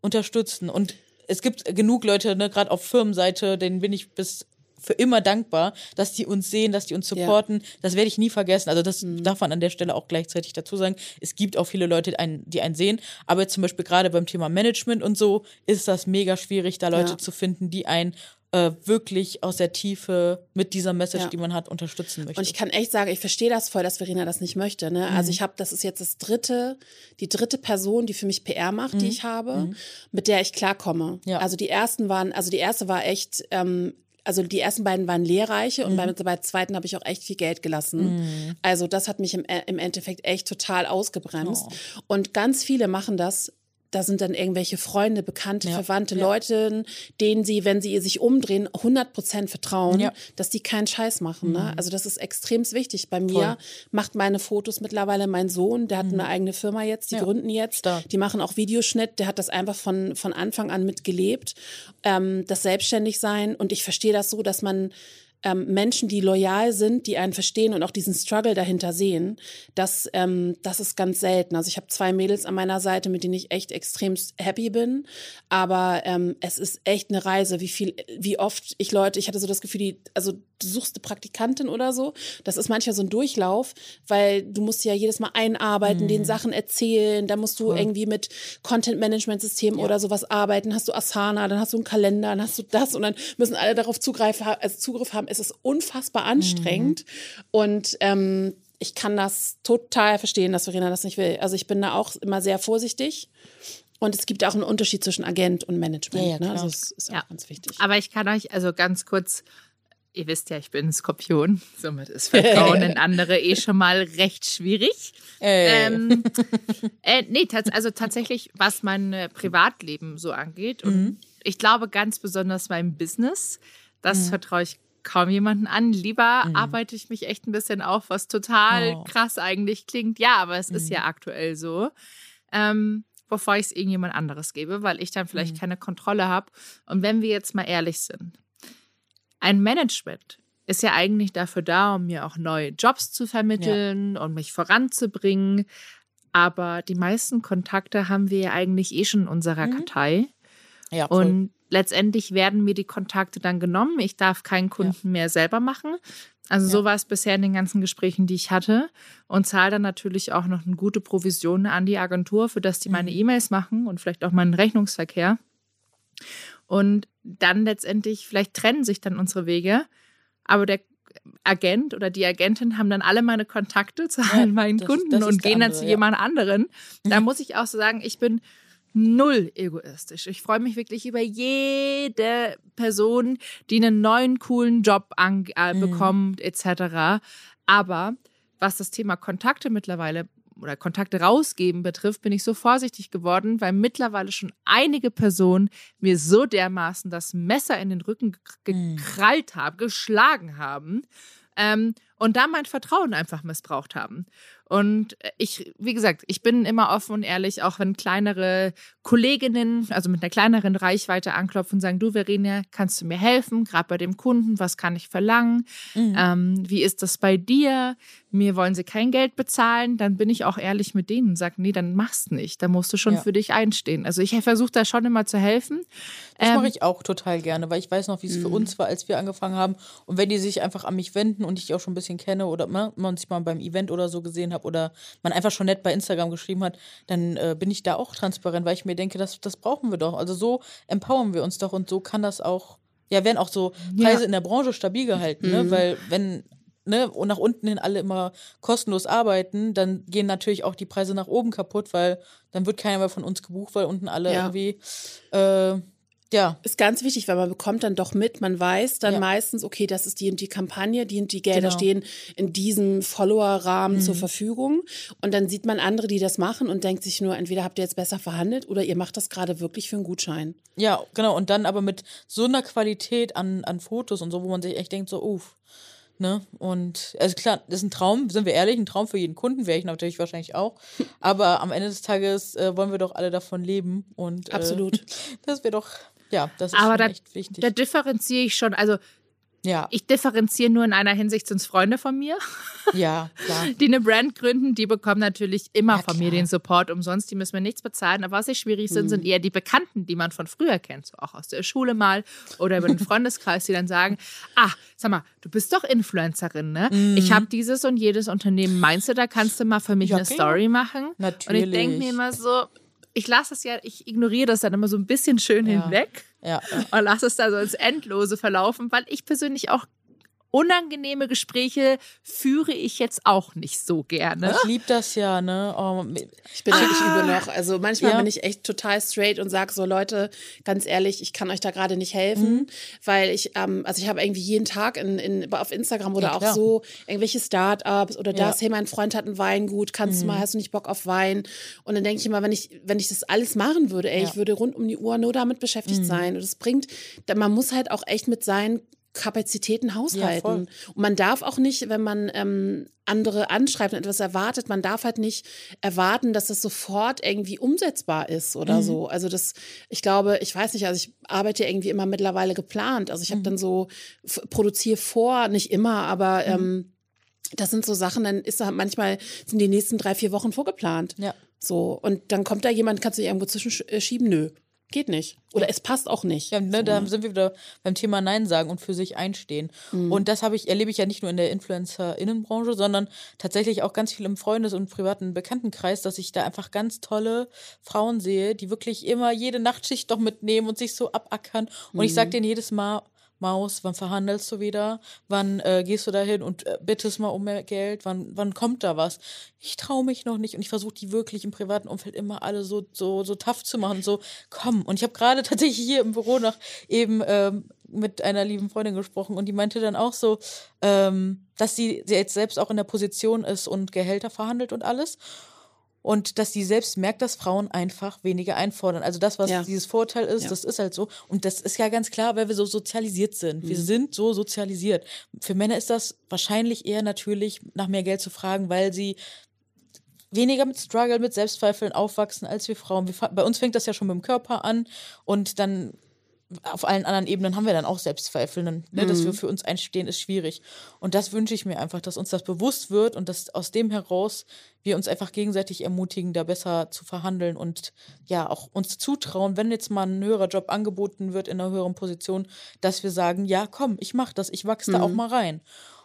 unterstützen. Und es gibt genug Leute, ne, gerade auf Firmenseite, denen bin ich bis für immer dankbar, dass die uns sehen, dass die uns Ja. Mhm. supporten. Das werde ich nie vergessen. Also das darf man an der Stelle auch gleichzeitig dazu sagen. Es gibt auch viele Leute, die einen, die einen sehen. Aber jetzt zum Beispiel gerade beim Thema Management und so ist das mega schwierig, da Leute Ja. zu finden, die einen äh, wirklich aus der Tiefe mit dieser Message, Ja. die man hat, unterstützen möchten. Und ich kann echt sagen, ich verstehe das voll, dass Verena das nicht möchte. Ne? Also ich habe, das ist jetzt das dritte, die dritte Person, die für mich PR macht, die ich habe, mit der ich klarkomme. Ja. Also die ersten waren, also die erste war echt, ähm, also die ersten beiden waren lehrreiche und bei, bei der zweiten habe ich auch echt viel Geld gelassen. Also das hat mich im, im Endeffekt echt total ausgebremst. Und ganz viele machen das da sind dann irgendwelche Freunde, Bekannte, Verwandte, Leute, denen sie, wenn sie sich umdrehen, 100 Prozent vertrauen, Ja. dass die keinen Scheiß machen. Ne? Also das ist extrem wichtig. Bei mir Voll. macht meine Fotos mittlerweile mein Sohn, der hat eine eigene Firma jetzt, die Ja. gründen jetzt, Stark. die machen auch Videoschnitt, der hat das einfach von, von Anfang an mitgelebt, ähm, das Selbstständigsein und ich verstehe das so, dass man ähm, Menschen, die loyal sind, die einen verstehen und auch diesen Struggle dahinter sehen, das, ähm, das ist ganz selten. Also ich habe zwei Mädels an meiner Seite, mit denen ich echt extrem happy bin, aber ähm, es ist echt eine Reise, wie viel, wie oft ich Leute, ich hatte so das Gefühl, die, also du suchst eine Praktikantin oder so, das ist manchmal so ein Durchlauf, weil du musst ja jedes Mal einarbeiten, den Sachen erzählen, da musst du irgendwie mit Content-Management-System oder sowas arbeiten, hast du Asana, dann hast du einen Kalender, dann hast du das. Und dann müssen alle darauf Zugriff, ha- also Zugriff haben. Es ist unfassbar anstrengend und ähm, ich kann das total verstehen, dass Verena das nicht will. Also ich bin da auch immer sehr vorsichtig und es gibt auch einen Unterschied zwischen Agent und Management. Ja, ja, ne? Also das ist auch Ja. ganz wichtig. Aber ich kann euch also ganz kurz, ihr wisst ja, ich bin ein Skorpion, (laughs) somit ist Vertrauen (laughs) in andere eh schon mal recht schwierig. Ähm, äh, nee, tats also tatsächlich, was mein äh, Privatleben so angeht. Und Mhm. ich glaube ganz besonders meinem Business, das vertraue ich kaum jemanden an. Lieber arbeite ich mich echt ein bisschen auf, was total Mhm. Oh. Mhm. krass eigentlich klingt. Ja, aber es ist ja aktuell so. Ähm, bevor ich es irgendjemand anderes gebe, weil ich dann Mhm. vielleicht keine Kontrolle habe. Und wenn wir jetzt mal ehrlich sind, ein Management ist ja eigentlich dafür da, um mir auch neue Jobs zu vermitteln und mich voranzubringen. Aber die meisten Kontakte haben wir ja eigentlich eh schon in unserer Kartei. ja, voll. Und letztendlich werden mir die Kontakte dann genommen. Ich darf keinen Kunden mehr selber machen. Also so war es bisher in den ganzen Gesprächen, die ich hatte. Und zahle dann natürlich auch noch eine gute Provision an die Agentur, für das die meine Mhm. E-Mails machen und vielleicht auch meinen Rechnungsverkehr. Und dann letztendlich, vielleicht trennen sich dann unsere Wege. Aber der Agent oder die Agentin haben dann alle meine Kontakte zu allen meinen das- Kunden das und gehen dann andere, zu ja. jemand anderen. Da muss ich auch so sagen, ich bin null egoistisch. Ich freue mich wirklich über jede Person, die einen neuen coolen Job an, äh, bekommt, etc. Aber was das Thema Kontakte mittlerweile oder Kontakte rausgeben betrifft, bin ich so vorsichtig geworden, weil mittlerweile schon einige Personen mir so dermaßen das Messer in den Rücken ge- gekrallt haben, geschlagen haben ähm, und da mein Vertrauen einfach missbraucht haben. Und ich, wie gesagt, ich bin immer offen und ehrlich, auch wenn kleinere Kolleginnen, also mit einer kleineren Reichweite anklopfen und sagen, du Verena, kannst du mir helfen, gerade bei dem Kunden, was kann ich verlangen? Ähm, wie ist das bei dir? Mir wollen sie kein Geld bezahlen, dann bin ich auch ehrlich mit denen und sage, nee, dann mach's nicht. Da musst du schon Ja. für dich einstehen. Also ich versuche da schon immer zu helfen. Das Ähm, mache ich auch total gerne, weil ich weiß noch, wie es für uns war, als wir angefangen haben. Und wenn die sich einfach an mich wenden und ich die auch schon ein bisschen kenne oder ne, man sich mal beim Event oder so gesehen habe oder man einfach schon nett bei Instagram geschrieben hat, dann äh, bin ich da auch transparent, weil ich mir denke, das, das brauchen wir doch. Also so empowern wir uns doch und so kann das auch, ja, werden auch so Preise Ja. in der Branche stabil gehalten, ne? Weil wenn ne, und nach unten hin alle immer kostenlos arbeiten, dann gehen natürlich auch die Preise nach oben kaputt, weil dann wird keiner mehr von uns gebucht, weil unten alle Ja. irgendwie äh, ja, Ist ganz wichtig, weil man bekommt dann doch mit, man weiß dann Ja. meistens, okay, das ist die und die Kampagne, die und die Gelder Genau. stehen in diesem Follower-Rahmen zur Verfügung. Und dann sieht man andere, die das machen und denkt sich nur, entweder habt ihr jetzt besser verhandelt oder ihr macht das gerade wirklich für einen Gutschein. Ja, genau. Und dann aber mit so einer Qualität an, an Fotos und so, wo man sich echt denkt, so, uff. Ne? Und also klar, das ist ein Traum, sind wir ehrlich, ein Traum für jeden Kunden, wäre ich natürlich wahrscheinlich auch. Aber am Ende des Tages äh, wollen wir doch alle davon leben. Und äh, Absolut. (laughs) das wäre doch, ja, das ist Aber da, echt wichtig. da differenziere ich schon. Also ja, ich differenziere nur in einer Hinsicht, sind es Freunde von mir, ja, klar. (laughs) die eine Brand gründen. Die bekommen natürlich immer Ja, von mir den Support umsonst. Die müssen mir nichts bezahlen. Aber was ich schwierig sind, Mhm. sind eher die Bekannten, die man von früher kennt, so auch aus der Schule mal oder über den (laughs) Freundeskreis, die dann sagen, ah, sag mal, du bist doch Influencerin, ne? Ich habe dieses und jedes Unternehmen. Meinst du, da kannst du mal für mich Mhm. Ja, eine klar. Story machen? Und ich denke Natürlich. mir immer so, ich lasse es ja, ich ignoriere das dann immer so ein bisschen schön Ja. hinweg Ja, und lasse es da so ins Endlose verlaufen, weil ich persönlich auch unangenehme Gespräche führe ich jetzt auch nicht so gerne. Ich liebe das ja, ne? Oh, ich bin wirklich übel noch. Also manchmal ja. bin ich echt total straight und sage so, Leute, ganz ehrlich, ich kann euch da gerade nicht helfen, mhm. weil ich, ähm, also ich habe irgendwie jeden Tag in, in, auf Instagram oder ja, auch so irgendwelche Startups oder das, hey, mein Freund hat ein Weingut, kannst mhm. du mal, hast du nicht Bock auf Wein? Und dann denke ich immer, wenn ich, wenn ich das alles machen würde, ey, ich würde rund um die Uhr nur damit beschäftigt mhm. sein. Und das bringt, man muss halt auch echt mit seinen Kapazitäten haushalten. Ja, und man darf auch nicht, wenn man ähm, andere anschreibt und etwas erwartet, man darf halt nicht erwarten, dass das sofort irgendwie umsetzbar ist oder mhm. so. Also das, ich glaube, ich weiß nicht, also ich arbeite irgendwie immer mittlerweile geplant. Also ich habe mhm. dann so, produziere vor, nicht immer, aber mhm. ähm, das sind so Sachen, dann ist da manchmal, sind die nächsten drei, vier Wochen vorgeplant. Ja. So. Und dann kommt da jemand, kannst du irgendwo zwischenschieben? Nö. Geht nicht. Oder es passt auch nicht. Ja, ne, da sind wir wieder beim Thema Nein sagen und für sich einstehen. Mhm. Und das habe ich, erlebe ich ja nicht nur in der Influencer-Innenbranche, sondern tatsächlich auch ganz viel im Freundes- und privaten Bekanntenkreis, dass ich da einfach ganz tolle Frauen sehe, die wirklich immer jede Nachtschicht doch mitnehmen und sich so abackern. Und mhm. ich sage denen jedes Mal, Maus, wann verhandelst du wieder? Wann äh, gehst du dahin und äh, bittest mal um mehr Geld? Wann, wann kommt da was? Ich traue mich noch nicht und ich versuche die wirklich im privaten Umfeld immer alle so, so, so tough zu machen. So, komm. Und ich habe gerade (laughs) tatsächlich hier im Büro noch eben ähm, mit einer lieben Freundin gesprochen und die meinte dann auch so, ähm, dass sie, sie jetzt selbst auch in der Position ist und Gehälter verhandelt und alles und dass die selbst merkt, dass Frauen einfach weniger einfordern. Also das, was ja. dieses Vorteil ist, ja. das ist halt so. Und das ist ja ganz klar, weil wir so sozialisiert sind. Mhm. Wir sind so sozialisiert. Für Männer ist das wahrscheinlich eher natürlich, nach mehr Geld zu fragen, weil sie weniger mit Struggle, mit Selbstzweifeln aufwachsen als wir Frauen. Wir, bei uns fängt das ja schon mit dem Körper an und dann auf allen anderen Ebenen haben wir dann auch Selbstzweifel. Ne? Mhm. Dass wir für uns einstehen, ist schwierig. Und das wünsche ich mir einfach, dass uns das bewusst wird und dass aus dem heraus wir uns einfach gegenseitig ermutigen, da besser zu verhandeln und ja auch uns zutrauen, wenn jetzt mal ein höherer Job angeboten wird in einer höheren Position, dass wir sagen, ja, komm, ich mach das, ich wachse mhm. da auch mhm. mal rein.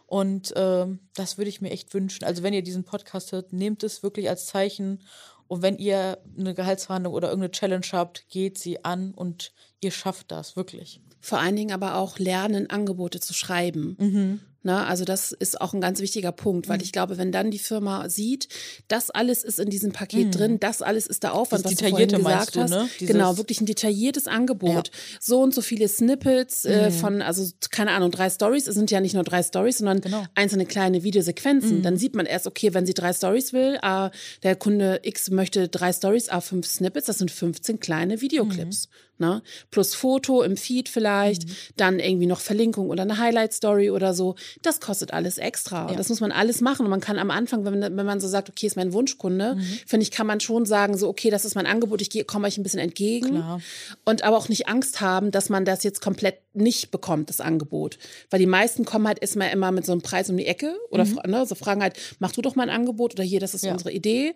Und äh, das würde ich mir echt wünschen. Also wenn ihr diesen Podcast hört, nehmt es wirklich als Zeichen und wenn ihr eine Gehaltsverhandlung oder irgendeine Challenge habt, geht sie an und ihr schafft das, wirklich. Vor allen Dingen aber auch lernen, Angebote zu schreiben. Mhm. Na, also das ist auch ein ganz wichtiger Punkt, weil mhm. ich glaube, wenn dann die Firma sieht, das alles ist in diesem Paket mhm. drin, das alles ist der Aufwand, das was du vorhin gesagt du, hast. Ne? Genau, wirklich ein detailliertes Angebot. Ja. So und so viele Snippets äh, mhm. von, also keine Ahnung, drei Stories. Es sind ja nicht nur drei Stories, sondern genau. einzelne kleine Videosequenzen. Mhm. Dann sieht man erst, okay, wenn sie drei Stories will, äh, der Kunde X möchte drei Stories, äh, fünf Snippets, das sind 15 kleine Videoclips. Ne? Plus Foto im Feed vielleicht, mhm. dann irgendwie noch Verlinkung oder eine Highlight-Story oder so. Das kostet alles extra. Ja. Das muss man alles machen. Und man kann am Anfang, wenn man, wenn man so sagt, okay, ist mein Wunschkunde, mhm. finde ich, kann man schon sagen, so, okay, das ist mein Angebot, ich komme euch ein bisschen entgegen. Klar. Und aber auch nicht Angst haben, dass man das jetzt komplett nicht bekommt, das Angebot. Weil die meisten kommen halt erstmal immer mit so einem Preis um die Ecke oder mhm. ne, so fragen halt, mach du doch mal ein Angebot oder hier, das ist ja. unsere Idee.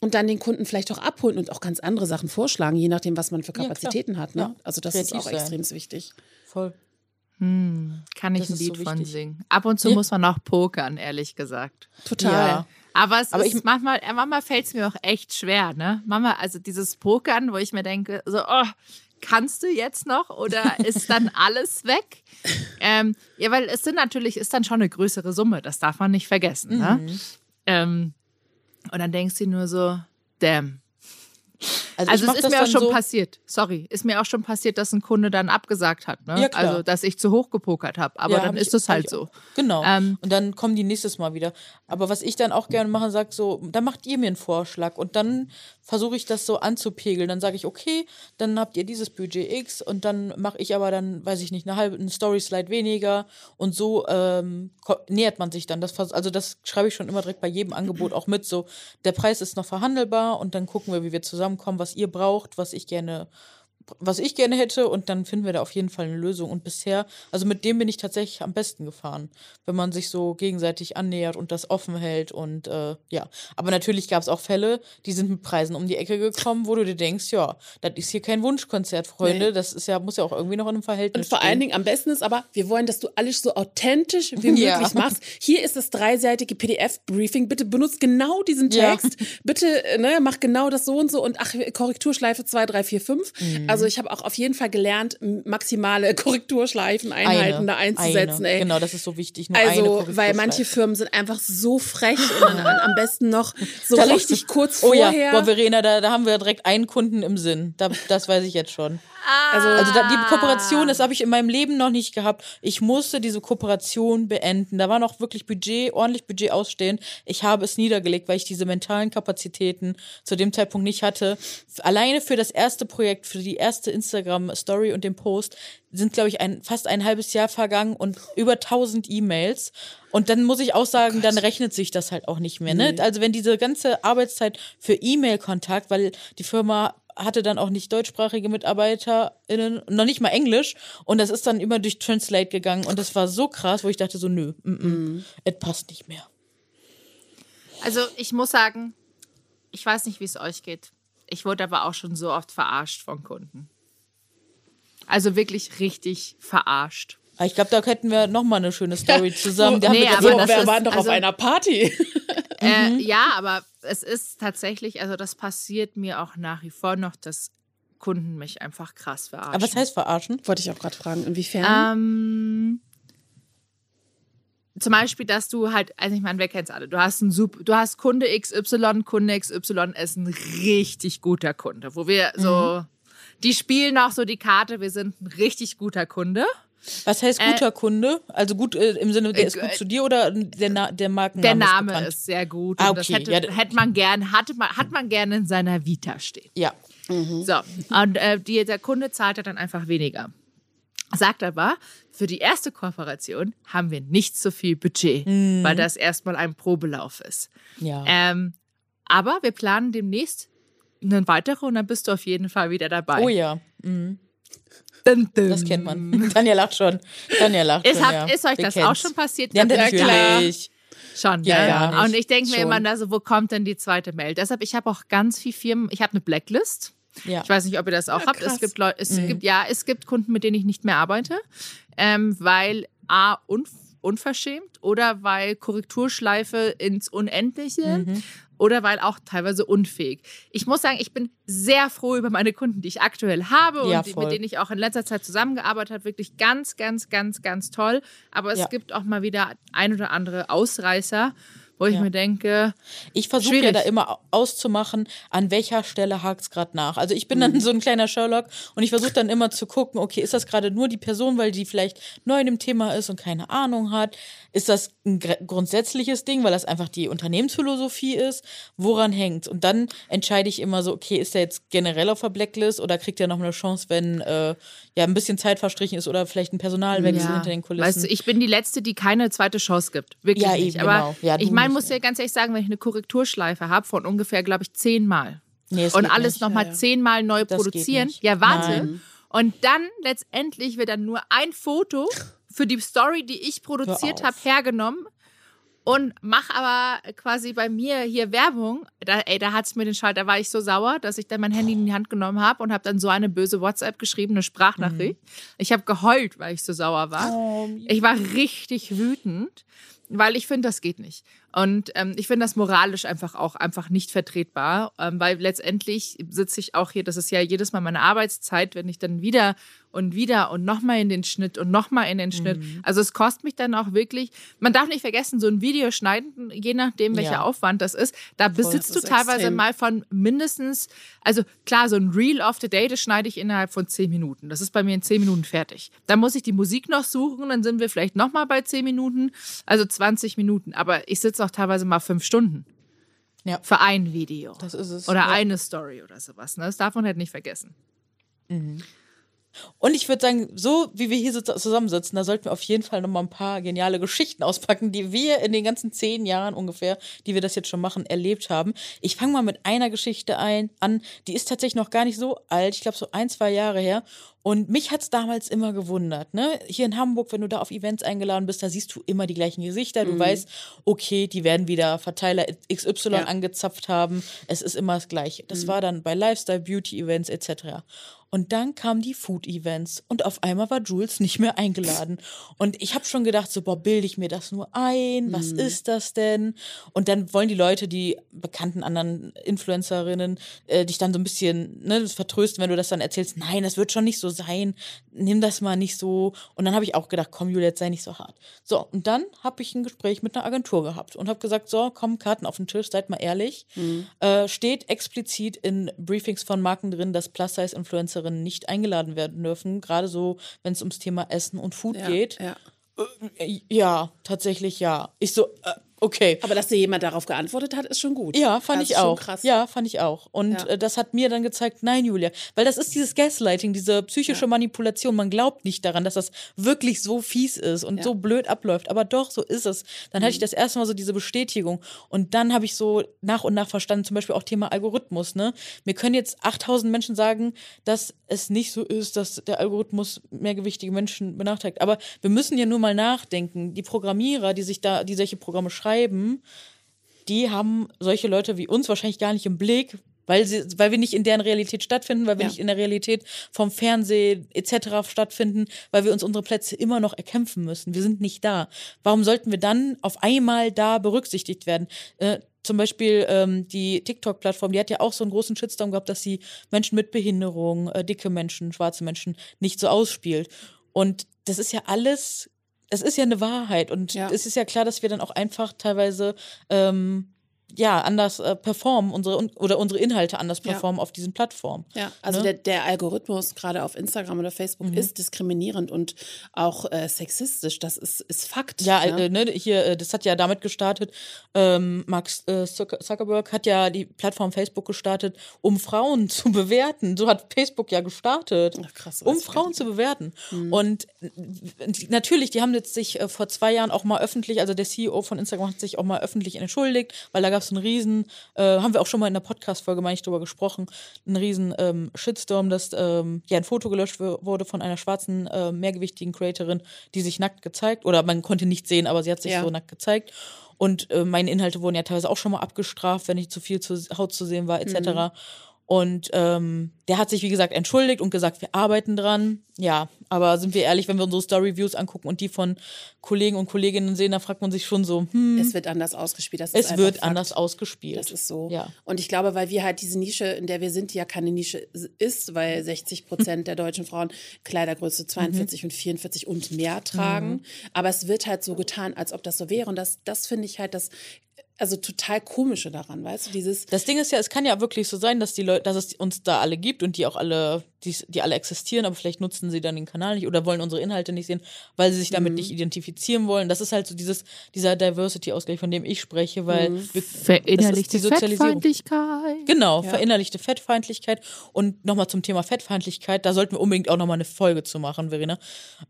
Und dann den Kunden vielleicht auch abholen und auch ganz andere Sachen vorschlagen, je nachdem, was man für Kapazitäten ja, hat. Ne? Ja. Also das Kreativ ist auch extrem wichtig. Voll. Hm, kann ich das ein Lied so von singen. Ab und zu ja. muss man auch pokern, ehrlich gesagt. Total. Ja. Aber es Aber ist ich, manchmal, äh, manchmal fällt es mir auch echt schwer, ne? Mama, also dieses Pokern, wo ich mir denke, so, oh, kannst du jetzt noch oder (laughs) ist dann alles weg? Ähm, ja, weil es sind natürlich, ist dann schon eine größere Summe, das darf man nicht vergessen. Ne? Mhm. Ähm, und dann denkst du nur so, damn, also, also es ist mir auch schon so passiert. Sorry, ist mir auch schon passiert, dass ein Kunde dann abgesagt hat. Ne? Ja. Also, dass ich zu hoch gepokert habe. Aber ja, dann ist es halt so. Genau. Ähm, und dann kommen die nächstes Mal wieder. Aber was ich dann auch gerne mache, sag so, dann macht ihr mir einen Vorschlag und dann versuche ich das so anzupegeln. Dann sage ich, okay, dann habt ihr dieses Budget X und dann mache ich aber dann, weiß ich nicht, eine halbe, eine Story-Slide weniger und so ähm, nähert man sich dann. Das, also das schreibe ich schon immer direkt bei jedem Angebot auch mit. So, der Preis ist noch verhandelbar und dann gucken wir, wie wir zusammenkommen, was ihr braucht, was ich gerne was ich gerne hätte und dann finden wir da auf jeden Fall eine Lösung. Und bisher, also mit dem bin ich tatsächlich am besten gefahren, wenn man sich so gegenseitig annähert und das offen hält und äh, ja. Aber natürlich gab es auch Fälle, die sind mit Preisen um die Ecke gekommen, wo du dir denkst, ja, das ist hier kein Wunschkonzert, Freunde. Nee. Das ist ja, muss ja auch irgendwie noch in einem Verhältnis. Und vor stehen. allen Dingen am besten ist aber, wir wollen, dass du alles so authentisch wie (laughs) möglich ja. machst. Hier ist das dreiseitige PDF-Briefing. Bitte benutzt genau diesen Text. Ja. Bitte, ne, mach genau das so und so und ach, Korrekturschleife 2, 3, 4, 5. Mhm Also ich habe auch auf jeden Fall gelernt, maximale (laughs) Korrekturschleifeneinheiten Eine, da einzusetzen. eine. Ey. Genau, das ist so wichtig. Nur Also, weil manche Firmen sind einfach so frech und dann am besten noch (laughs) so richtig kurz Oh ja, vorher. boah, Verena, da, da haben wir direkt einen Kunden im Sinn. Da, das weiß ich jetzt schon. Also, Also da, die Kooperation, das habe ich in meinem Leben noch nicht gehabt. Ich musste diese Kooperation beenden. Da war noch wirklich Budget, ordentlich Budget ausstehend. Ich habe es niedergelegt, weil ich diese mentalen Kapazitäten zu dem Zeitpunkt nicht hatte. Alleine für das erste Projekt, für die erste Instagram-Story und den Post sind, glaube ich, ein, fast ein halbes Jahr vergangen und über 1000 E-Mails. Und dann muss ich auch sagen, dann rechnet sich das halt auch nicht mehr. Ne? Also wenn diese ganze Arbeitszeit für E-Mail-Kontakt, weil die Firma hatte dann auch nicht deutschsprachige MitarbeiterInnen, noch nicht mal Englisch. Und das ist dann immer durch Translate gegangen. Und das war so krass, wo ich dachte so, nö, mm, mm, es passt nicht mehr. Also ich muss sagen, ich weiß nicht, wie es euch geht. Ich wurde aber auch schon so oft verarscht von Kunden. Also wirklich richtig verarscht. Aber ich glaube, da hätten wir noch mal eine schöne Story (laughs) zusammen. Die haben Nee, wir aber das wir ist- waren doch auf also- einer Party. (laughs) Äh, (laughs) ja, aber es ist tatsächlich, also das passiert mir auch nach wie vor noch, dass Kunden mich einfach krass verarschen. Aber was heißt verarschen? Wollte ich auch gerade fragen, inwiefern? Ähm, zum Beispiel, dass du halt, also ich meine, wer kennt's alle? Du hast einen Sup du hast Kunde XY, Kunde XY ist ein richtig guter Kunde, wo wir so, die spielen auch so die Karte, wir sind ein richtig guter Kunde. Was heißt guter Kunde? Also gut äh, im Sinne, der ist gut äh, zu dir oder der, Na der Markenname Der ist Name bekannt? ist sehr gut. Ah, und das okay, hätte, ja, hätte man gern, hatte man, hat man gerne in seiner Vita stehen. Ja. So, und äh, die, der Kunde zahlt ja dann einfach weniger. Sagt aber, für die erste Kooperation haben wir nicht so viel Budget, weil das erstmal ein Probelauf ist. Ja. Ähm, aber wir planen demnächst eine weitere und dann bist du auf jeden Fall wieder dabei. oh ja. Mhm. Dun, dun. Das kennt man. (laughs) Tanja lacht schon. Tanja lacht Ist, schon, hab, ja. ist euch Wir das kennen's. auch schon passiert? Ja, natürlich. Schon, Ja, ja, ja, ja. Und ich denke mir Schon. immer, also, wo kommt denn die zweite Mail? Deshalb, ich habe auch ganz viel Firmen, ich habe eine Blacklist. Ja. Ich weiß nicht, ob ihr das auch Ja, habt. krass. Es gibt Leute, es Mhm. gibt, ja, es gibt Kunden, mit denen ich nicht mehr arbeite, ähm, weil A, unf unverschämt oder weil Korrekturschleife ins Unendliche Mhm. Oder weil auch teilweise unfähig. Ich muss sagen, ich bin sehr froh über meine Kunden, die ich aktuell habe Ja, und die, mit denen ich auch in letzter Zeit zusammengearbeitet habe. Wirklich ganz, ganz, ganz, ganz toll. Aber es Ja. gibt auch mal wieder ein oder andere Ausreißer, wo ich Ja. mir denke, Ich versuche ja da immer auszumachen, an welcher Stelle hakt's gerade nach. Also ich bin Mhm. dann so ein kleiner Sherlock und ich versuche dann immer zu gucken, okay, ist das gerade nur die Person, weil die vielleicht neu in dem Thema ist und keine Ahnung hat? Ist das ein gr- grundsätzliches Ding, weil das einfach die Unternehmensphilosophie ist? Woran hängt's? Und dann entscheide ich immer so, okay, ist der jetzt generell auf der Blacklist oder kriegt er noch eine Chance, wenn äh, ja ein bisschen Zeit verstrichen ist oder vielleicht ein Personalwechsel hinter den Kulissen? Weißt du, ich bin die Letzte, die keine zweite Chance gibt. Wirklich Ja, nicht. eben, Aber genau. Ja, ich meine, muss dir ganz ehrlich sagen, wenn ich eine Korrekturschleife habe von ungefähr, glaube ich, zehnmal Nee, und alles nochmal Ja, ja. zehnmal neu Das produzieren, ja, warte. Nein. Und dann letztendlich wird dann nur ein Foto für die Story, die ich produziert habe, hergenommen und mach aber quasi bei mir hier Werbung. Da, ey, da hat's mir den Schalt, da war ich so sauer, dass ich dann mein Handy in die Hand genommen habe und habe dann so eine böse WhatsApp geschrieben, eine Sprachnachricht. Ich habe geheult, weil ich so sauer war. Oh, Ich war richtig wütend, weil ich finde, das geht nicht. Und ähm, ich finde das moralisch einfach auch einfach nicht vertretbar, ähm, weil letztendlich sitze ich auch hier, das ist ja jedes Mal meine Arbeitszeit, wenn ich dann wieder und wieder und nochmal in den Schnitt und nochmal in den Schnitt. Mhm. Also es kostet mich dann auch wirklich, man darf nicht vergessen, so ein Video schneiden, je nachdem, welcher Ja. Aufwand das ist, da besitzt das du teilweise extrem. mal von mindestens, also klar, so ein Reel of the Day, das schneide ich innerhalb von zehn Minuten. Das ist bei mir in zehn Minuten fertig. Dann muss ich die Musik noch suchen, dann sind wir vielleicht nochmal bei zehn Minuten, also 20 Minuten. Aber ich sitze auch teilweise mal fünf Stunden Ja. für ein Video. Das ist es. Oder ja. eine Story oder sowas. Ne? Das darf man halt nicht vergessen. Und ich würde sagen, so wie wir hier zusammensitzen, da sollten wir auf jeden Fall noch mal ein paar geniale Geschichten auspacken, die wir in den ganzen zehn Jahren ungefähr, die wir das jetzt schon machen, erlebt haben. Ich fange mal mit einer Geschichte ein, an, die ist tatsächlich noch gar nicht so alt, ich glaube so ein, zwei Jahre her. Und mich hat's damals immer gewundert, ne? Hier in Hamburg, wenn du da auf Events eingeladen bist, da siehst du immer die gleichen Gesichter. Du weißt, okay, die werden wieder Verteiler XY Ja. angezapft haben. Es ist immer das Gleiche. Das war dann bei Lifestyle, Beauty-Events etc. Und dann kamen die Food-Events und auf einmal war Jules nicht mehr eingeladen. Und ich habe schon gedacht, so, boah, bilde ich mir das nur ein? Was Mhm. ist das denn? Und dann wollen die Leute, die bekannten anderen Influencerinnen, äh, dich dann so ein bisschen ne, vertrösten, wenn du das dann erzählst. Nein, das wird schon nicht so sein. Nimm das mal nicht so. Und dann habe ich auch gedacht, komm, Julia, jetzt sei nicht so hart. So, und dann habe ich ein Gespräch mit einer Agentur gehabt und habe gesagt, so, komm, Karten auf den Tisch, seid mal ehrlich. Mhm. Äh, steht explizit in Briefings von Marken drin, dass Plus-Size-Influencerinnen nicht eingeladen werden dürfen, gerade so, wenn es ums Thema Essen und Food Ja, geht. ja. Äh, Ja, tatsächlich ja. Ich so, äh, okay. Aber dass dir jemand darauf geantwortet hat, ist schon gut. Ja, fand Das ich ist schon auch. Krass. Ja, fand ich auch. Und Ja. äh, das hat mir dann gezeigt, nein, Julia, weil das ist dieses Gaslighting, diese psychische Manipulation. Man glaubt nicht daran, dass das wirklich so fies ist und Ja. so blöd abläuft. Aber doch, so ist es. Dann hatte ich das erste Mal so diese Bestätigung. Und dann habe ich so nach und nach verstanden, zum Beispiel auch Thema Algorithmus. Ne? Mir können jetzt 8000 Menschen sagen, dass es nicht so ist, dass der Algorithmus mehrgewichtige Menschen benachteiligt. Aber wir müssen ja nur mal nachdenken. Die Programmierer, die sich da, die solche Programme schreiben, die haben solche Leute wie uns wahrscheinlich gar nicht im Blick, weil, sie, weil wir nicht in deren Realität stattfinden, weil wir Ja. nicht in der Realität vom Fernsehen etc. stattfinden, weil wir uns unsere Plätze immer noch erkämpfen müssen. Wir sind nicht da. Warum sollten wir dann auf einmal da berücksichtigt werden? Äh, zum Beispiel ähm, die TikTok-Plattform, die hat ja auch so einen großen Shitstorm gehabt, dass sie Menschen mit Behinderung, äh, dicke Menschen, schwarze Menschen nicht so ausspielt. Und das ist ja alles, es ist ja eine Wahrheit. Und Ja. es ist ja klar, dass wir dann auch einfach teilweise ähm, ja, anders äh, performen, unsere oder unsere Inhalte anders Ja. performen auf diesen Plattformen. Ja, also Ne? der, der Algorithmus gerade auf Instagram oder Facebook Mhm. ist diskriminierend und auch äh, sexistisch. Das ist, ist Fakt. Ja, ne? äh, ne, hier, äh, das hat ja damit gestartet, ähm, Mark äh, Zucker- Zuckerberg hat ja die Plattform Facebook gestartet, um Frauen (laughs) zu bewerten. So hat Facebook ja gestartet. Ach, krass, um Frauen zu bewerten. Und äh, natürlich, die haben jetzt sich vor zwei Jahren auch mal öffentlich, also der CEO von Instagram hat sich auch mal öffentlich entschuldigt, weil da gab es einen riesen, äh, haben wir auch schon mal in der Podcast-Folge, meine ich, drüber gesprochen, einen riesen ähm, Shitstorm, dass ähm, ja ein Foto gelöscht wurde von einer schwarzen, äh, mehrgewichtigen Creatorin, die sich nackt gezeigt, oder man konnte nicht sehen, aber sie hat sich Ja. so nackt gezeigt. Und äh, meine Inhalte wurden ja teilweise auch schon mal abgestraft, wenn ich zu viel zu Haut zu sehen war, etc. Und ähm, der hat sich, wie gesagt, entschuldigt und gesagt, wir arbeiten dran. Ja, aber sind wir ehrlich, wenn wir unsere Story-Views angucken und die von Kollegen und Kolleginnen sehen, da fragt man sich schon so, hm, Es wird anders ausgespielt. Das ist es wird Fakt. anders ausgespielt. Das ist so. Ja. Und ich glaube, weil wir halt diese Nische, in der wir sind, die ja keine Nische ist, weil 60 Prozent der deutschen Frauen Kleidergröße 42 und 44 und mehr tragen. Aber es wird halt so getan, als ob das so wäre. Und das, das finde ich halt das, also total komische daran, weißt du, dieses, Das Ding ist ja, es kann ja wirklich so sein, dass die Leute, dass es uns da alle gibt und die auch alle, die, die alle existieren, aber vielleicht nutzen sie dann den Kanal nicht oder wollen unsere Inhalte nicht sehen, weil sie sich Mhm. damit nicht identifizieren wollen. Das ist halt so dieses, dieser Diversity-Ausgleich, von dem ich spreche, weil Mhm. wir, Verinnerlichte das ist die Sozialisierung. Fettfeindlichkeit. Genau, Ja. verinnerlichte Fettfeindlichkeit. Und nochmal zum Thema Fettfeindlichkeit, da sollten wir unbedingt auch nochmal eine Folge zu machen, Verena.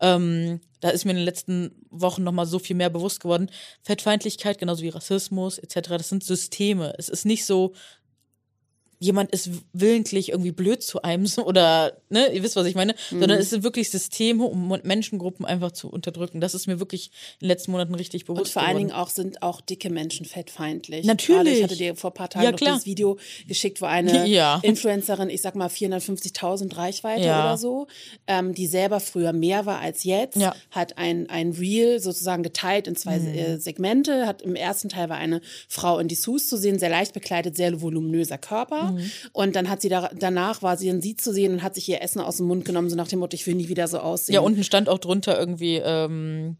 Ähm, da ist mir in den letzten Wochen nochmal so viel mehr bewusst geworden. Fettfeindlichkeit, genauso wie Rassismus etc., das sind Systeme. Es ist nicht so, jemand ist willentlich irgendwie blöd zu einem oder, ne, ihr wisst, was ich meine, sondern es sind wirklich Systeme, um Menschengruppen einfach zu unterdrücken. Das ist mir wirklich in den letzten Monaten richtig bewusst Und vor allen geworden. Dingen auch sind auch dicke Menschen fettfeindlich. Natürlich. Gerade ich hatte dir vor ein paar Tagen Ja, noch dieses Video geschickt, wo eine (laughs) Ja. Influencerin, ich sag mal 450.000 Reichweite Ja. oder so, ähm, die selber früher mehr war als jetzt. Mhm. hat ein, ein Reel sozusagen geteilt in zwei äh, Segmente. Hat im ersten Teil war eine Frau in Dessous zu sehen, sehr leicht bekleidet, sehr voluminöser Körper. Mhm. Und dann hat sie da, danach war sie in sie zu sehen und hat sich ihr Essen aus dem Mund genommen, so nach dem Motto, ich will nie wieder so aussehen. Ja, unten stand auch drunter irgendwie, ähm,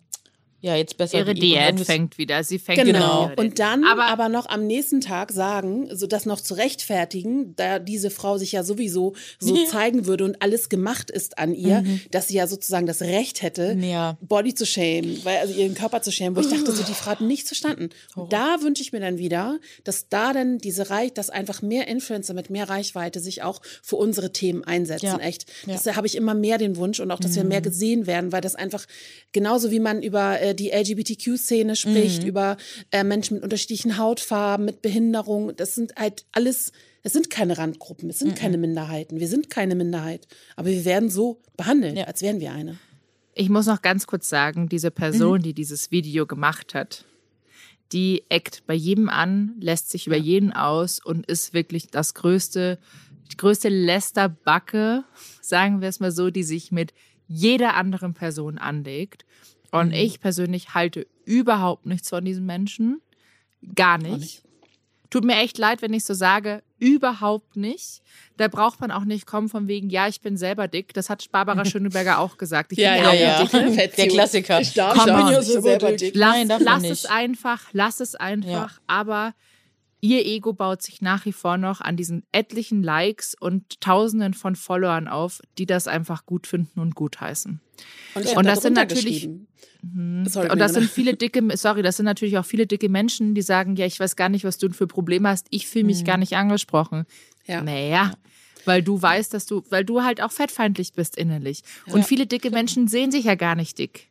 ja, jetzt besser. Ihre Diät fängt wieder. Sie fängt Genau. wieder. Und dann aber, aber, noch am nächsten Tag sagen, so das noch zu rechtfertigen, da diese Frau sich ja sowieso so Ja. (laughs) zeigen würde und alles gemacht ist an ihr, dass sie ja sozusagen das Recht hätte, Ja. Body zu schämen, weil also ihren Körper zu schämen, wo ich dachte, so die Frau hat nichts verstanden. Und da wünsche ich mir dann wieder, dass da dann diese Reich, dass einfach mehr Influencer mit mehr Reichweite sich auch für unsere Themen einsetzen. Ja. Echt. Ja. Das habe ich immer mehr den Wunsch und auch, dass wir mehr gesehen werden, weil das einfach genauso wie man über äh, die LGBTQ-Szene spricht, über äh, Menschen mit unterschiedlichen Hautfarben, mit Behinderung. Das sind halt alles, es sind keine Randgruppen, es sind keine Minderheiten. Wir sind keine Minderheit. Aber wir werden so behandelt, Ja. als wären wir eine. ich muss noch ganz kurz sagen, diese Person, Mhm. die dieses Video gemacht hat, die eckt bei jedem an, lässt sich über jeden aus und ist wirklich das größte die größte Lästerbacke, (laughs) sagen wir es mal so, die sich mit jeder anderen Person anlegt. Und Mhm. ich persönlich halte überhaupt nichts von diesen Menschen. Gar nicht. nicht. Tut mir echt leid, wenn ich so sage, überhaupt nicht. Da braucht man auch nicht kommen von wegen, ja, ich bin selber dick. Das hat Barbara (laughs) Schöneberger auch gesagt. Ich bin Ja, auch ja, ja. (laughs) Fetzi. Der Klassiker. Ich darf Come ich bin ja selber dick. Lass, Nein, lass nicht. es einfach, lass es einfach. Aber ihr Ego baut sich nach wie vor noch an diesen etlichen Likes und Tausenden von Followern auf, die das einfach gut finden und gutheißen. Und, ich Und das sind natürlich- geschrieben. Sorry, und das sind viele dicke, (laughs) sorry, das sind natürlich auch viele dicke Menschen, die sagen, ja, ich weiß gar nicht, was du für Probleme hast. Ich fühle mich gar nicht angesprochen. Ja. Naja. Weil du weißt, dass du, weil du halt auch fettfeindlich bist innerlich. Und Ja. viele dicke Menschen sehen sich ja gar nicht dick.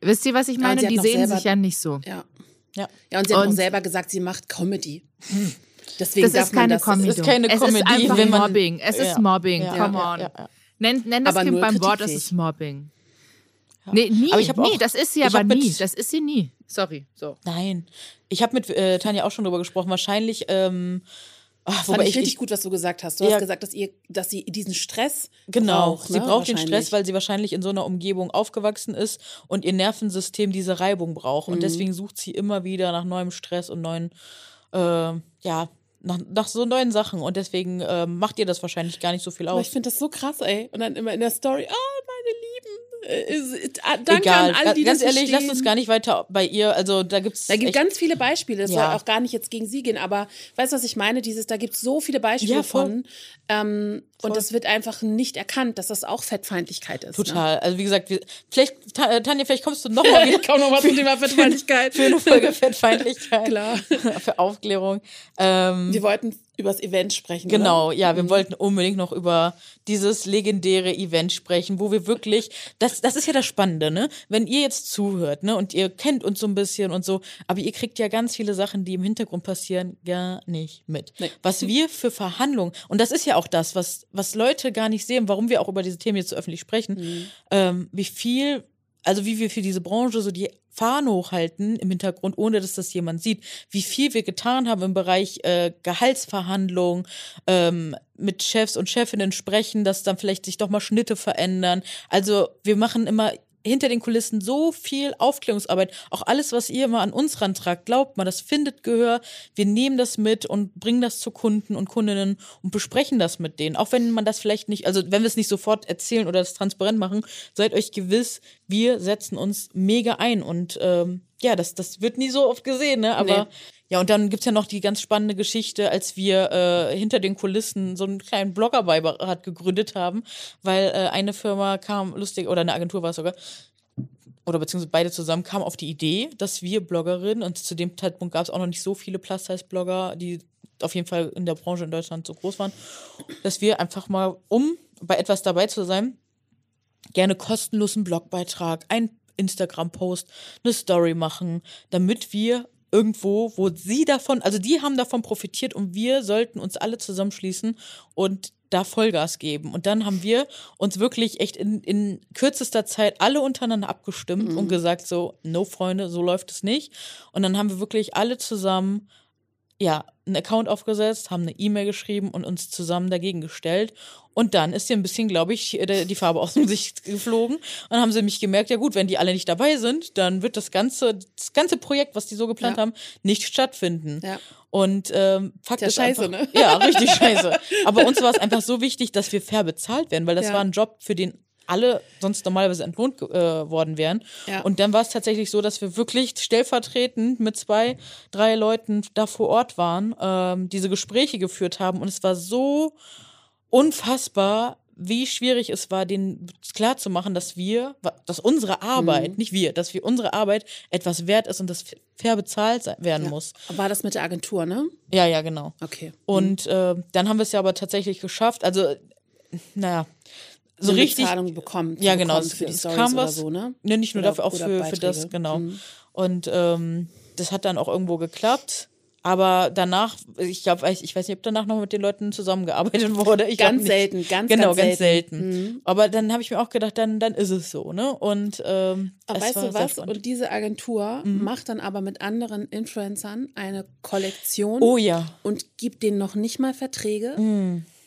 Wisst ihr, was ich und meine? Die sehen sich ja nicht so. Ja. Ja. ja, und sie hat auch selber gesagt, sie macht Comedy. Deswegen Das darf ist man keine das, Comedy. ist keine es Comedy, ist einfach man- Mobbing. Es ist Ja. Mobbing. Ja, Come ja, on. ja, ja. Nenn, nenn das Aber Kind nur beim Wort, es ist Mobbing. Nee, nie. Aber ich nee, auch- das ist sie aber hab mit- nie. Das ist sie nie. Sorry. So. Nein. Ich habe mit äh, Tanja auch schon drüber gesprochen. Wahrscheinlich, ähm, Fand wobei ich ich, richtig ich gut, was du gesagt hast. Du Ja. hast gesagt, dass, ihr, dass sie diesen Stress Genau, braucht. sie ne? braucht den. Stress, weil sie wahrscheinlich in so einer Umgebung aufgewachsen ist und ihr Nervensystem diese Reibung braucht. Mhm. Und deswegen sucht sie immer wieder nach neuem Stress und neuen, äh, ja, nach, nach so neuen Sachen. Und deswegen äh, macht ihr das wahrscheinlich gar nicht so viel Aber ich aus. finde das so krass, ey. Und dann immer in der Story, oh, meine Lieben. Äh, äh, danke Egal, an alle, die ganz ehrlich, lasst uns gar nicht weiter bei ihr. Also da gibt's Da gibt ganz viele Beispiele. Das Ja. soll auch gar nicht jetzt gegen sie gehen, aber weißt du, was ich meine? Dieses, da gibt es so viele Beispiele Ja, von. Ähm, und das wird einfach nicht erkannt, dass das auch Fettfeindlichkeit ist. Ne? total. Also wie gesagt, wir, vielleicht äh, Tanja, vielleicht kommst du noch mal (laughs) wieder. Ich komme nochmal zum Thema Fettfeindlichkeit. für eine Folge (laughs) Fettfeindlichkeit. Klar. (laughs) für Aufklärung. Ähm, Wir wollten über das Event sprechen. Genau, Oder? ja, wir wollten unbedingt noch über dieses legendäre Event sprechen, wo wir wirklich, das, das ist ja das Spannende, ne? Wenn ihr jetzt zuhört, ne, und ihr kennt uns so ein bisschen und so, aber ihr kriegt ja ganz viele Sachen, die im Hintergrund passieren, gar nicht mit. Nee. Was (laughs) wir für Verhandlungen, und das ist ja auch das, was, was Leute gar nicht sehen, warum wir auch über diese Themen jetzt so öffentlich sprechen, ähm, wie viel, also wie wir für diese Branche so die Fahne hochhalten im Hintergrund, ohne dass das jemand sieht, wie viel wir getan haben im Bereich äh, Gehaltsverhandlungen, ähm, mit Chefs und Chefinnen sprechen, dass dann vielleicht sich doch mal Schnitte verändern. Also wir machen immer hinter den Kulissen so viel Aufklärungsarbeit. Auch alles, was ihr immer an uns rantragt, glaubt mal, das findet Gehör. Wir nehmen das mit und bringen das zu Kunden und Kundinnen und besprechen das mit denen. Auch wenn man das vielleicht nicht, also wenn wir es nicht sofort erzählen oder das transparent machen, seid euch gewiss, wir setzen uns mega ein. Und ähm, ja, das, das wird nie so oft gesehen, ne? Aber Nee. Ja, und dann gibt's ja noch die ganz spannende Geschichte, als wir äh, hinter den Kulissen so einen kleinen Bloggerbeirat gegründet haben, weil äh, eine Firma kam, lustig, oder eine Agentur war es sogar, oder beziehungsweise beide zusammen kamen auf die Idee, dass wir Bloggerinnen, und zu dem Zeitpunkt gab es auch noch nicht so viele Plus-Size-Blogger, die auf jeden Fall in der Branche in Deutschland so groß waren, dass wir einfach mal, um bei etwas dabei zu sein, gerne kostenlosen Blogbeitrag, ein Instagram-Post, eine Story machen, damit wir irgendwo, wo sie davon, also die haben davon profitiert und wir sollten uns alle zusammenschließen und da Vollgas geben. Und dann haben wir uns wirklich echt in, in kürzester Zeit alle untereinander abgestimmt und gesagt so, no Freunde, so läuft es nicht. Und dann haben wir wirklich alle zusammen ja, einen Account aufgesetzt, haben eine E-Mail geschrieben und uns zusammen dagegen gestellt. Und dann ist dir ein bisschen, glaube ich, äh, die Farbe aus dem (laughs) Gesicht geflogen. Und dann haben sie mich gemerkt, ja gut, wenn die alle nicht dabei sind, dann wird das ganze, das ganze Projekt, was die so geplant Ja. haben, nicht stattfinden. Ja. Und ähm, Fakt Ja, ist scheiße, einfach, ne? Ja, richtig (laughs) scheiße. Aber uns war es einfach so wichtig, dass wir fair bezahlt werden, weil das Ja. war ein Job, für den alle sonst normalerweise entlohnt äh, worden wären. Ja. Und dann war es tatsächlich so, dass wir wirklich stellvertretend mit zwei, drei Leuten da vor Ort waren, ähm, diese Gespräche geführt haben. Und es war so unfassbar, wie schwierig es war, denen klarzumachen, dass wir, dass unsere Arbeit, Mhm. nicht wir, dass wir unsere Arbeit etwas wert ist und das fair bezahlt werden muss. War das mit der Agentur, ne? Ja, ja, genau. Okay. Und äh, dann haben wir es ja aber tatsächlich geschafft. Also, naja, so Eine richtig. Zahlung bekommen. Ja, genau. bekommen Es, für die es Stories kam was. so, ne? Ne, nicht nur Oder- dafür, auch für, für das, genau. Mhm. Und ähm, das hat dann auch irgendwo geklappt. aber danach, ich glaube, ich, ich weiß nicht, ob danach noch mit den Leuten zusammengearbeitet (laughs) wurde. Ich Ganz selten, ganz, genau, ganz ganz selten. selten. Aber dann habe ich mir auch gedacht, dann, dann ist es so, ne? Und ähm, Aber weißt du was? Und diese Agentur macht dann aber mit anderen Influencern eine Kollektion oh ja. und gibt denen noch nicht mal Verträge.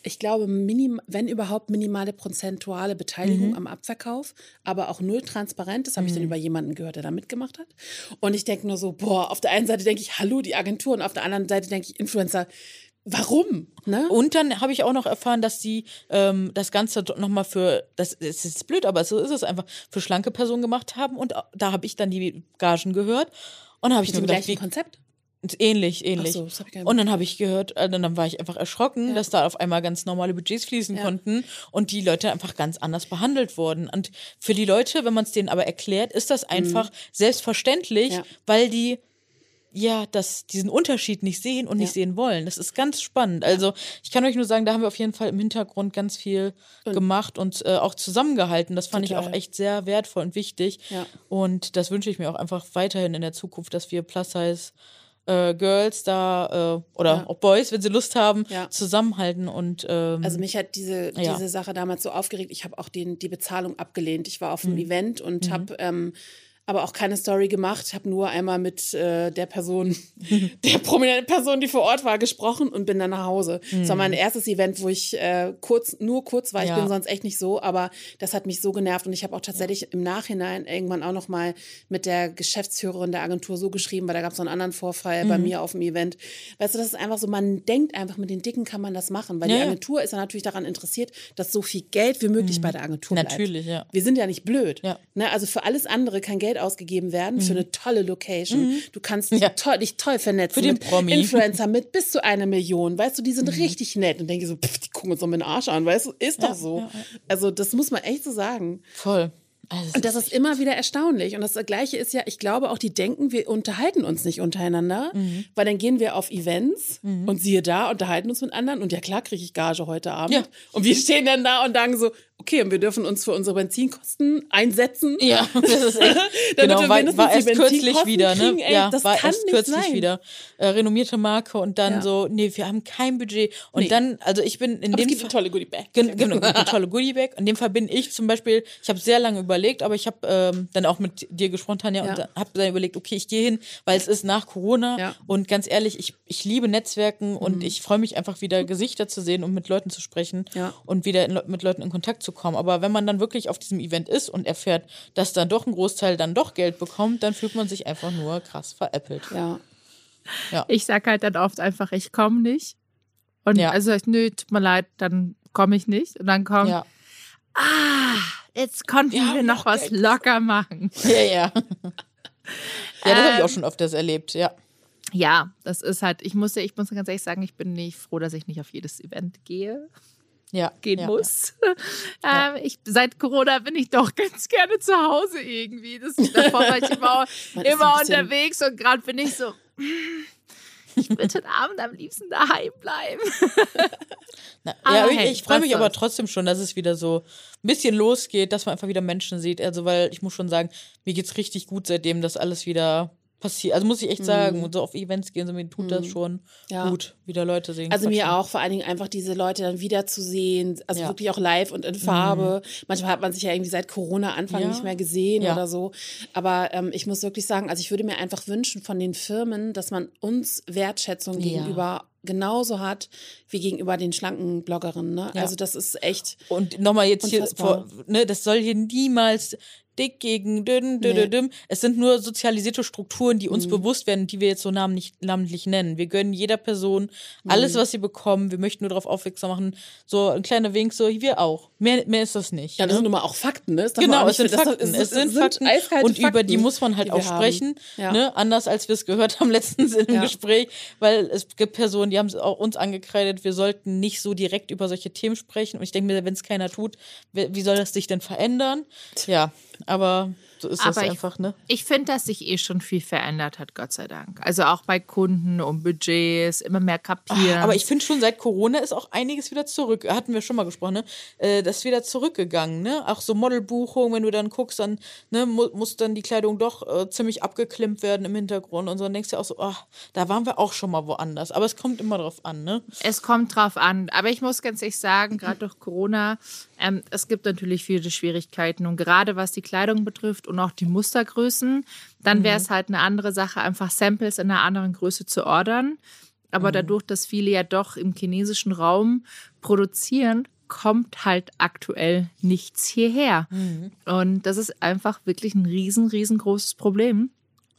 Ich glaube, minim, wenn überhaupt minimale prozentuale Beteiligung am Abverkauf, aber auch null transparent. Das habe ich dann über jemanden gehört, der da mitgemacht hat. Und ich denke nur so, boah, auf der einen Seite denke ich, hallo, die Agentur, und auf der anderen Seite denke ich, Influencer, warum? Ne? Und dann habe ich auch noch erfahren, dass die ähm, das Ganze nochmal für, das, ist blöd, aber so ist es einfach, für schlanke Personen gemacht haben. Und da habe ich dann die Gagen gehört. Und habe ich dem gedacht, gleichen wie, Konzept. Ähnlich, ähnlich. So, ich und dann habe ich gehört, äh, dann war ich einfach erschrocken, dass da auf einmal ganz normale Budgets fließen Ja. konnten und die Leute einfach ganz anders behandelt wurden. Und für die Leute, wenn man es denen aber erklärt, ist das einfach selbstverständlich, Mhm. Ja. weil die ja, das, diesen Unterschied nicht sehen und nicht Ja. sehen wollen. Das ist ganz spannend. Also ich kann euch nur sagen, da haben wir auf jeden Fall im Hintergrund ganz viel gemacht und äh, auch zusammengehalten. Das fand ich Total. auch echt sehr wertvoll und wichtig. Ja. Und das wünsche ich mir auch einfach weiterhin in der Zukunft, dass wir Plus-Size äh, Girls da äh, oder Ja. auch Boys, wenn sie Lust haben, Ja. zusammenhalten und ähm, Also mich hat diese, Ja. diese Sache damals so aufgeregt. Ich habe auch den, die Bezahlung abgelehnt. Ich war auf einem Mhm. Event und habe ähm, aber auch keine Story gemacht, habe nur einmal mit äh, der Person, (laughs) der prominenten Person, die vor Ort war, gesprochen und bin dann nach Hause. Das war mein erstes Event, wo ich äh, kurz, nur kurz war. Ich Mhm. Ja. bin sonst echt nicht so, aber das hat mich so genervt und ich habe auch tatsächlich im Nachhinein irgendwann auch noch mal mit der Geschäftsführerin der Agentur so geschrieben, weil da gab es noch einen anderen Vorfall Mhm. bei mir auf dem Event. Weißt du, das ist einfach so, man denkt einfach, mit den Dicken kann man das machen, weil Ja, die ja. Agentur ist ja natürlich daran interessiert, dass so viel Geld wie möglich bei der Agentur bleibt. Mhm. Natürlich, ja. Wir sind ja nicht blöd. Ja. Mhm. Ne, also für alles andere kann Geld ausgegeben werden, für eine tolle Location. Du kannst Ja. toll, dich toll vernetzen Für den mit Promi. Influencer mit bis zu einer Million. Weißt du, die Mhm. sind richtig nett. Und denke so, pff, die gucken uns doch mit den Arsch an, weißt du, ist doch so. Also das muss man echt so sagen. voll. Also, Und das ist immer wieder erstaunlich. Und das Gleiche ist ja, ich glaube auch, die denken, wir unterhalten uns nicht untereinander, Mhm. weil dann gehen wir auf Events und siehe da, unterhalten uns mit anderen und ja klar kriege ich Gage heute Abend. Ja. Und wir stehen dann da und sagen so, okay, und wir dürfen uns für unsere Benzinkosten einsetzen. Ja, (laughs) das ist echt. Genau, wir war, war erst kürzlich wieder, ne? kriegen, ey, ja, das war kann erst nicht kürzlich sein. wieder. Äh, renommierte Marke und dann Ja. so, nee, wir haben kein Budget. Und Nee. dann, also ich bin in Aber es dem gibt Fall. eine tolle Goodie Bag. Gen genau, eine tolle Goodiebag. In dem Fall bin ich zum Beispiel, ich habe sehr lange überlegt, aber ich habe ähm, dann auch mit dir gesprochen, Tanja, Ja. und habe dann überlegt, okay, ich gehe hin, weil es ist nach Corona. Ja. Und ganz ehrlich, ich, ich liebe Netzwerken und ich freue mich einfach wieder Gesichter zu sehen und mit Leuten zu sprechen und wieder in, mit Leuten in Kontakt zu kommen. Aber wenn man dann wirklich auf diesem Event ist und erfährt, dass dann doch ein Großteil dann doch Geld bekommt, dann fühlt man sich einfach nur krass veräppelt. Ja. Ich sag halt dann oft einfach, ich komme nicht. Und Ja. also ich, nö, tut mir leid, dann komme ich nicht. Und dann kommt, Ja, ah, jetzt konnten Wir wir noch noch was Geld. locker machen. (laughs) ja, ja. Ja, das habe ich Ähm, auch schon öfters erlebt, ja. Ja, das ist halt, ich muss, ja- ich muss ganz ehrlich sagen, ich bin nicht froh, dass ich nicht auf jedes Event gehe, Ja, gehen ja, muss. (laughs) ähm, ich, seit Corona bin ich doch (laughs) ganz gerne zu Hause irgendwie. Das, davor war ich immer, (laughs) immer unterwegs und gerade bin ich so, ich würde den Abend am liebsten daheim bleiben. Na, ja, ich, hey, ich freue was mich aber trotzdem schon, dass es wieder so ein bisschen losgeht, dass man einfach wieder Menschen sieht. Also, weil ich muss schon sagen, mir geht's richtig gut, seitdem das alles wieder passiert. Also muss ich echt sagen, und so auf Events gehen, so mir tut das schon Mhm. Ja. gut, wieder Leute sehen. Also quatschen. mir auch, vor allen Dingen einfach diese Leute dann wiederzusehen, also Ja. Mhm. wirklich auch live und in Farbe. Manchmal hat man sich ja irgendwie seit Corona Anfang Ja. nicht mehr gesehen oder so. Aber ähm, ich muss wirklich sagen, also ich würde mir einfach wünschen von den Firmen, dass man uns Wertschätzung gegenüber genauso hat wie gegenüber den schlanken Bloggerinnen. Ne? Also das ist echt. Und nochmal jetzt hier, Unfassbar. vor, ne, das soll hier niemals dick gegen dünn, dünn, Nee. dünn. Es sind nur sozialisierte Strukturen, die uns bewusst werden, die wir jetzt so namentlich, namentlich nennen. Wir gönnen jeder Person alles, was sie bekommen. Wir möchten nur darauf aufmerksam machen. So ein kleiner Wink, so wir auch. Mehr, mehr ist das nicht. Ja, das ne? sind nun mal auch Fakten, ne? Genau, es sind das- Fakten. das- Es sind das Fakten und über die muss man halt auch sprechen. Ja. Ne? Anders als wir es gehört haben (laughs) letztens in dem Ja. Gespräch, weil es gibt Personen, die haben es auch uns angekreidet, wir sollten nicht so direkt über solche Themen sprechen. Und ich denke mir, wenn es keiner tut, wie wie soll das sich denn verändern? Ja, aber So ist Aber das ich- einfach, ne? Ich finde, dass sich eh schon viel verändert hat, Gott sei Dank. Also auch bei Kunden und Budgets, immer mehr kapieren. Ah, Aber ich finde schon, seit Corona ist auch einiges wieder zurück. Hatten wir schon mal gesprochen, ne? Äh, Das ist wieder zurückgegangen, ne? Auch so Modelbuchung, wenn du dann guckst, dann ne, mu muss dann die Kleidung doch äh, ziemlich abgeklemmt werden im Hintergrund und so. Dann denkst du auch so, ach, da waren wir auch schon mal woanders. Aber es kommt immer drauf an, ne? Es kommt drauf an. Aber ich muss ganz ehrlich sagen, gerade durch Corona, ähm, es gibt natürlich viele Schwierigkeiten. Und gerade was die Kleidung betrifft und auch die Mustergrößen, dann wäre es halt eine andere Sache, einfach Samples in einer anderen Größe zu ordern. Aber dadurch, dass viele ja doch im chinesischen Raum produzieren, kommt halt aktuell nichts hierher. Und das ist einfach wirklich ein riesen, riesengroßes Problem.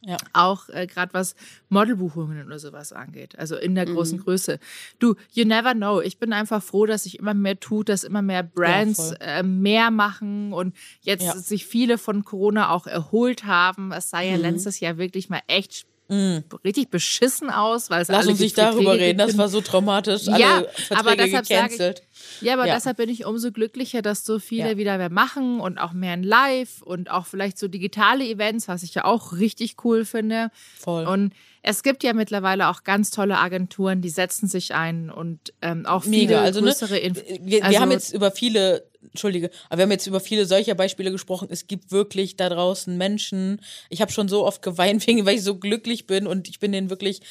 Ja. Auch äh, gerade was Modelbuchungen oder sowas angeht, also in der großen Größe. Du, you never know. Ich bin einfach froh, dass sich immer mehr tut, dass immer mehr Brands voll. äh, mehr machen und jetzt Ja. sich viele von Corona auch erholt haben. Es sah ja letztes Jahr wirklich mal echt richtig beschissen aus, weil es. Lass uns nicht darüber reden, das war so traumatisch. Ja, aber deshalb sage ich- ja, aber Ja. deshalb bin ich umso glücklicher, dass so viele Ja. wieder mehr machen und auch mehr in Live und auch vielleicht so digitale Events, was ich ja auch richtig cool finde. Voll. Und es gibt ja mittlerweile auch ganz tolle Agenturen, die setzen sich ein und ähm, auch viele Mega, also ne, größere Inf wir, wir also, haben jetzt über viele, entschuldige, aber wir haben jetzt über viele solcher Beispiele gesprochen. Es gibt wirklich da draußen Menschen. Ich habe schon so oft geweint, (laughs) wegen, weil ich so glücklich bin und ich bin denen wirklich,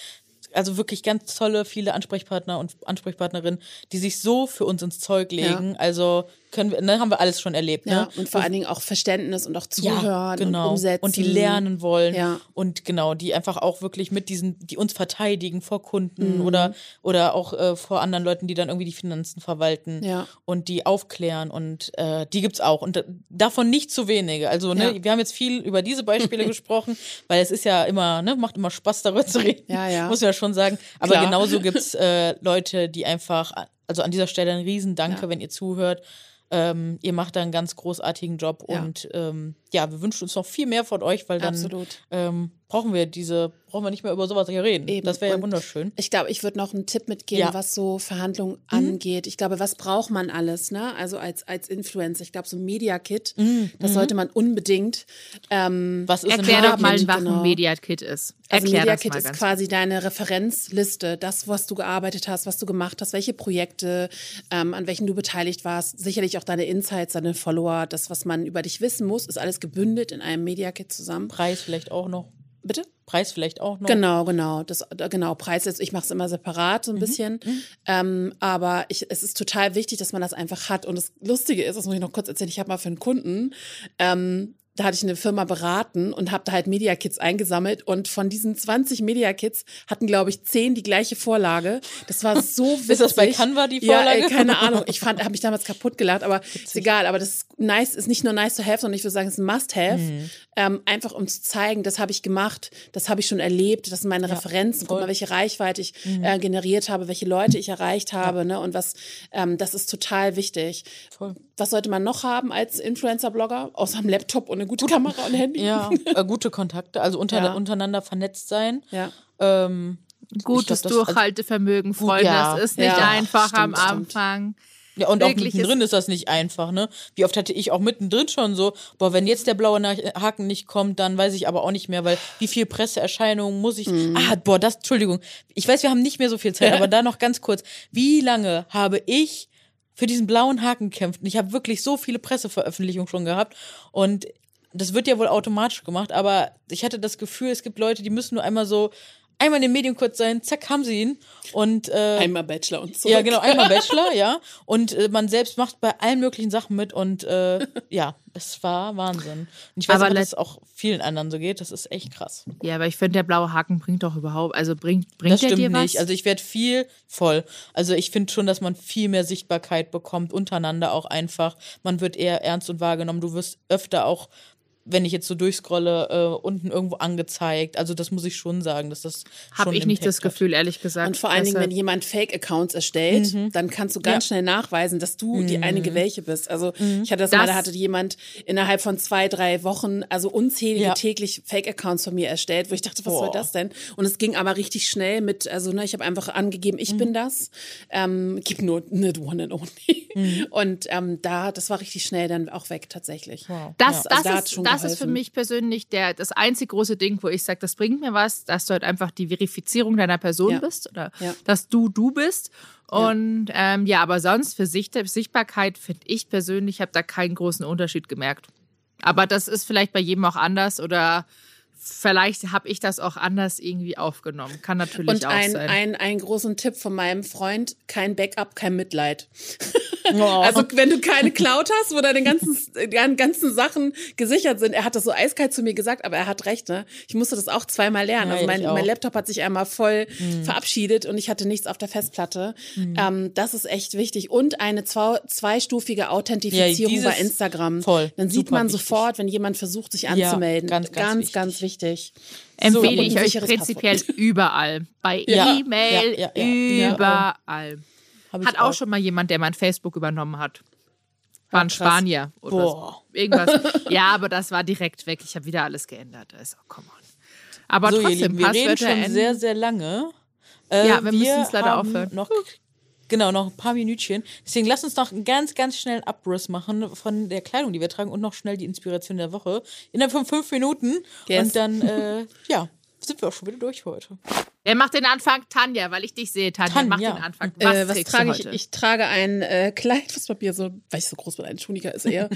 also wirklich ganz tolle, viele Ansprechpartner und Ansprechpartnerinnen, die sich so für uns ins Zeug legen. Also können wir, ne, haben wir alles schon erlebt. Ja, ne? und vor allen Dingen auch Verständnis und auch Zuhören ja, genau. und umsetzen. Und die lernen wollen. Ja. Und genau, die einfach auch wirklich mit diesen, die uns verteidigen vor Mhm. Kunden oder, oder auch äh, vor anderen Leuten, die dann irgendwie die Finanzen verwalten Ja. und die aufklären. Und äh, die gibt's auch. Und da- davon nicht zu wenige. Also, ne, Ja. wir haben jetzt viel über diese Beispiele (laughs) gesprochen, weil es ist ja immer, ne, macht immer Spaß, darüber zu reden. Ja, ja. Muss man ja schon sagen. Aber Klar. genauso gibt's (laughs) äh, Leute, die einfach, also an dieser Stelle ein Riesendanke, Ja. wenn ihr zuhört. Ähm, ihr macht da einen ganz großartigen Job Ja. und ähm, ja, wir wünschen uns noch viel mehr von euch, weil dann Absolut. ähm, brauchen wir diese, brauchen wir nicht mehr über sowas hier reden. Eben. Das wäre ja Und wunderschön. Ich glaube, ich würde noch einen Tipp mitgeben, Ja. Mhm. was so Verhandlungen angeht. Ich glaube, was braucht man alles, ne? Also als, als Influencer. Ich glaube, so ein Media-Kit, Mhm. das sollte man unbedingt. Ähm, Was ist Erklär ein doch mal, was genau. ein Media-Kit ist. also Erklär Media das Kit mal ist quasi deine Referenzliste, das, was du gearbeitet hast, was du gemacht hast, welche Projekte, ähm, an welchen du beteiligt warst, sicherlich auch deine Insights, deine Follower, das, was man über dich wissen muss, ist alles gebündelt in einem Media Kit zusammen. Preis vielleicht auch noch. Bitte? Preis vielleicht auch noch. Genau, genau. Das, genau, Preis ist, ich mache es immer separat so ein bisschen. Ähm, aber ich, es ist total wichtig, dass man das einfach hat. Und das Lustige ist, das muss ich noch kurz erzählen, ich habe mal für einen Kunden, ähm, da hatte ich eine Firma beraten und habe da halt Media Kits eingesammelt und von diesen 20 Media Kits hatten glaube ich 10 die gleiche Vorlage. Das war so witzig. (laughs) Ist das bei Canva die Ja, Vorlage? ey, keine Ahnung. Ich fand, habe mich damals kaputt gelacht, aber (laughs) ist egal. Aber das ist nice, ist nicht nur nice to have, sondern ich würde sagen, es ist ein Must-have. Mhm. Ähm, einfach um zu zeigen, das habe ich gemacht, das habe ich schon erlebt, das sind meine Referenzen. Guck voll. Mhm. mal, welche Reichweite ich äh, generiert habe, welche Leute ich erreicht habe, ne? Und was, ähm, das ist total wichtig. Voll. Was sollte man noch haben als Influencer-Blogger? Außer einem Laptop und eine gute Kamera und Handy. Ja, äh, (laughs) gute Kontakte, also unter, Ja. untereinander vernetzt sein. Ja. Ähm, Gutes glaub, Durchhaltevermögen, Gut, Freunde. ja. Das ist nicht Ja, einfach am stimmt, stimmt. Anfang. Ja, und auch Wirklich mittendrin ist, das nicht einfach, ne? Wie oft hatte ich auch mittendrin schon so, boah, wenn jetzt der blaue Haken nicht kommt, dann weiß ich aber auch nicht mehr, weil wie viel Presseerscheinungen muss ich. Mhm. Ah, boah, das, Entschuldigung. Ich weiß, wir haben nicht mehr so viel Zeit, aber da noch ganz kurz. Wie lange habe ich für diesen blauen Haken gekämpft? Und ich habe wirklich so viele Presseveröffentlichungen schon gehabt. Und das wird ja wohl automatisch gemacht, aber ich hatte das Gefühl, es gibt Leute, die müssen nur einmal so, einmal in den Medien kurz sein, zack, haben sie ihn. Und äh, Einmal Bachelor und so. ja, genau, einmal (laughs) Bachelor, ja. Und äh, man selbst macht bei allen möglichen Sachen mit und äh, ja, es war Wahnsinn. Und ich weiß Aber dass es auch vielen anderen so geht. Das ist echt krass. Ja, aber ich finde, der blaue Haken bringt doch überhaupt, also bringt, bringt Das der stimmt dir was? nicht. Also ich werde viel voll. Also ich finde schon, dass man viel mehr Sichtbarkeit bekommt, untereinander auch einfach. Man wird eher ernst und wahrgenommen. Du wirst öfter auch, wenn ich jetzt so durchscrolle, äh, unten irgendwo angezeigt. Also das muss ich schon sagen, dass das Habe ich nicht Impact das hat. Gefühl, ehrlich gesagt. Und vor allen Dingen, wenn jemand Fake-Accounts erstellt, dann kannst du ganz Mhm. Ja. Mhm. schnell nachweisen, dass du die einige welche bist. Also ich hatte das, mal, Das- da hatte jemand innerhalb von zwei, drei Wochen also unzählige Ja. täglich Fake-Accounts von mir erstellt, wo ich dachte, was soll Boah. das denn? Und es ging aber richtig schnell mit, also ne, ich habe einfach angegeben, Mhm. ich bin das, ähm, gib nur nicht one and only. Mhm. Und ähm, da, das war richtig schnell dann auch weg tatsächlich. Wow. Das, Ja, also das, da hat ist, schon das das ist für mich persönlich der, das einzig große Ding, wo ich sage, das bringt mir was, dass du halt einfach die Verifizierung deiner Person Ja. bist oder Ja. dass du du bist. Und ähm, ja, aber sonst für Sicht Sichtbarkeit finde ich persönlich, habe da keinen großen Unterschied gemerkt. Aber das ist vielleicht bei jedem auch anders oder vielleicht habe ich das auch anders irgendwie aufgenommen. Kann natürlich Und auch ein, sein. ein, einen großen Tipp von meinem Freund, kein Backup, kein Mitleid. Oh. (laughs) Also wenn du keine Cloud hast, wo deine ganzen, ganzen Sachen gesichert sind, er hat das so eiskalt zu mir gesagt, aber er hat recht, ne? Ich musste das auch zweimal lernen. Ja, also mein, mein Laptop hat sich einmal voll verabschiedet und ich hatte nichts auf der Festplatte. Ähm, das ist echt wichtig. Und eine zwei, zweistufige Authentifizierung Ja, bei Instagram. voll, Dann sieht man wichtig. sofort, wenn jemand versucht, sich anzumelden. ganz, ganz ganz, wichtig. ganz wichtig. Empfehle So, ich euch prinzipiell (laughs) überall. Bei Ja, E-Mail, ja, ja, überall. Ich Hat auch schon mal jemand, der mein Facebook übernommen hat. War ein. Spanier oder so. Boah. irgendwas. (laughs) Ja, aber das war direkt weg. Ich habe wieder alles geändert. Also, come on. Aber So, ihr trotzdem, Lieben, wir reden schon sehr, sehr lange. Äh, Ja, wir müssen es leider aufhören. Noch, genau, noch ein paar Minütchen. Deswegen lasst uns noch einen ganz, ganz schnellen Abriss machen von der Kleidung, die wir tragen und noch schnell die Inspiration der Woche. Innerhalb von fünf Minuten. Yes. Und dann, äh, (laughs) ja, sind wir auch schon wieder durch für heute. Wer macht den Anfang? Tanja, weil ich dich sehe. Tanja, Tanja. mach den Anfang. Was, äh, was trage du ich? heute? Ich trage ein äh, Kleid, was Papier so, weil ich so groß bin, ein Schuhniger ist eher.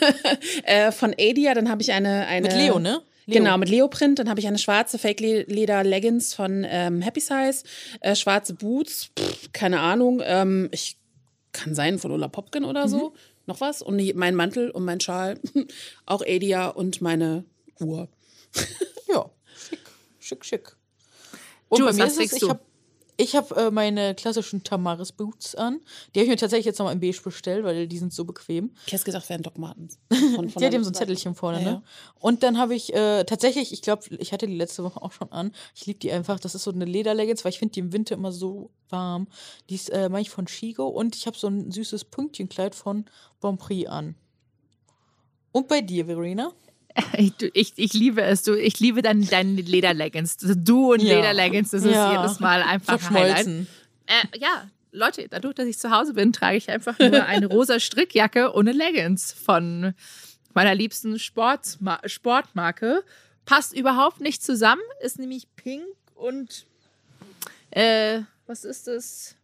(laughs) äh, von Adia, dann habe ich eine, eine. Mit Leo, ne? Leo. Genau, mit Leoprint. Dann habe ich eine schwarze Fake-Leder-Leggings von ähm, Happy Size, äh, schwarze Boots, pff, keine Ahnung. Ähm, ich kann sein von Ulla Popkin oder so. Mhm. Noch was? Und die- mein Mantel und mein Schal, (laughs) auch Adia und meine Uhr. (laughs) Ja, schick, schick, schick. Und Jules, bei mir was ist es, ich habe ich hab, äh, meine klassischen Tamaris Boots an. Die habe ich mir tatsächlich jetzt nochmal in beige bestellt, weil die sind so bequem. Ich hätte gedacht, wären Doc Martens. (laughs) Von, von Die hat eben so ein. Zettelchen vorne, Ja, ne? ja. Und dann habe ich äh, tatsächlich, ich glaube, ich hatte die letzte Woche auch schon an. Ich liebe die einfach. Das ist so eine Lederleggings, weil ich finde die im Winter immer so warm. Die ist, äh, meine ich, von Shigo. Und ich habe so ein süßes Pünktchenkleid von Bonprix an. Und bei dir, Verena? Ich, ich, ich liebe es. Du, ich liebe deine, deine Lederleggings. Du und Ja. Lederleggings, das ist Ja. jedes Mal einfach ein Highlight. Verschmolzen. Äh, ja, Leute, dadurch, dass ich zu Hause bin, trage ich einfach nur eine rosa Strickjacke ohne Leggings von meiner liebsten Sportma Sportmarke. Passt überhaupt nicht zusammen, ist nämlich pink und äh, was ist das?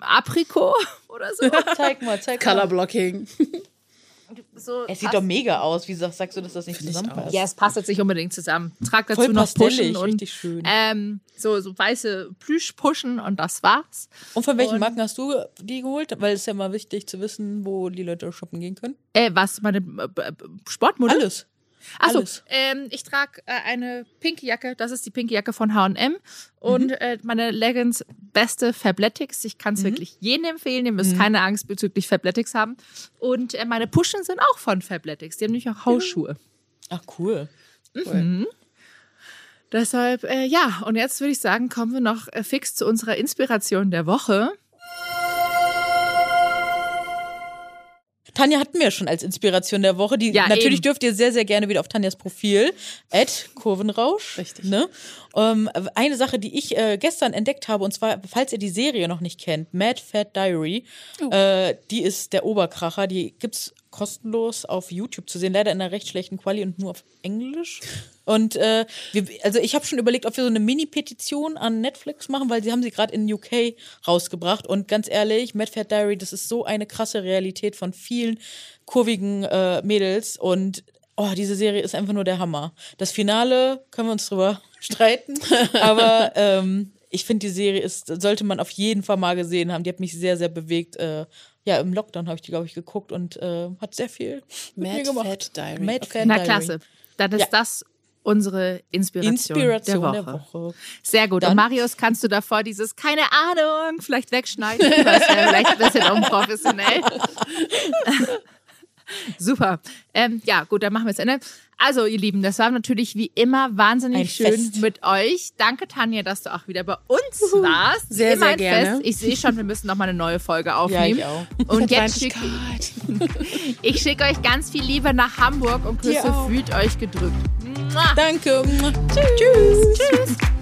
Aprikot (laughs) oder so. Zeig mal, zeig Color mal. Blocking. So Es sieht doch mega aus. Wie sagst, sagst du, dass das nicht Find zusammenpasst? Ja, es passt jetzt nicht unbedingt zusammen. Trag dazu Voll noch Pushen und richtig schön. Ähm, so, so weiße Plüschpuschen und das war's. Und von welchen Und- Marken hast du die geholt? Weil es ist ja mal wichtig zu wissen, wo die Leute shoppen gehen können. Äh, was, meine äh, äh, Sportmode? Alles. Achso, ähm, ich trage äh, eine pinke Jacke, das ist die pinke Jacke von H&M und äh, meine Leggings beste Fabletics. Ich kann es wirklich jedem empfehlen, ihr müsst keine Angst bezüglich Fabletics haben. Und äh, meine Puschen sind auch von Fabletics, die haben nämlich auch Hausschuhe. Ach, cool. Deshalb, äh, ja, und jetzt würde ich sagen, kommen wir noch äh, fix zu unserer Inspiration der Woche. Tanja hatten wir schon als Inspiration der Woche. Die, Ja, natürlich eben. dürft ihr sehr, sehr gerne wieder auf Tanjas Profil, at Kurvenrausch. Richtig. Ne? Ähm, eine Sache, die ich äh, gestern entdeckt habe, und zwar, falls ihr die Serie noch nicht kennt, Mad Fat Diary, äh, die ist der Oberkracher. Die gibt's kostenlos auf YouTube zu sehen, leider in einer recht schlechten Quali und nur auf Englisch. Und äh, wir, also ich habe schon überlegt, ob wir so eine Mini-Petition an Netflix machen, weil sie haben sie gerade in UK rausgebracht. Und ganz ehrlich, Mad Fat Diary, das ist so eine krasse Realität von vielen kurvigen äh, Mädels. Und oh, diese Serie ist einfach nur der Hammer. Das Finale können wir uns drüber (laughs) streiten, aber ähm, ich finde, die Serie ist, sollte man auf jeden Fall mal gesehen haben. Die hat mich sehr, sehr bewegt. Äh, ja, im Lockdown habe ich die, glaube ich, geguckt und äh, hat sehr viel mit Mad mir gemacht. Fat Diary. Mad Okay. Fat Na Diary. klasse, dann ist Ja. das unsere Inspiration, Inspiration der, Woche. der Woche. Sehr gut. Dann- und Marius, kannst du davor dieses keine Ahnung vielleicht wegschneiden? Das wäre vielleicht ein bisschen (laughs) unprofessionell. (laughs) (laughs) Super. Ähm, ja, gut, dann machen wir es Ende. Also, ihr Lieben, das war natürlich wie immer wahnsinnig Ein schön Fest. mit euch. Danke, Tanja, dass du auch wieder bei uns warst. Sehr, immer sehr gerne. Fest. Ich sehe schon, wir müssen noch mal eine neue Folge Ja, aufnehmen. ich auch. Und jetzt schicke (laughs) ich schick euch ganz viel Liebe nach Hamburg und Küsse fühlt euch gedrückt. Danke. Tschüss. Tschüss.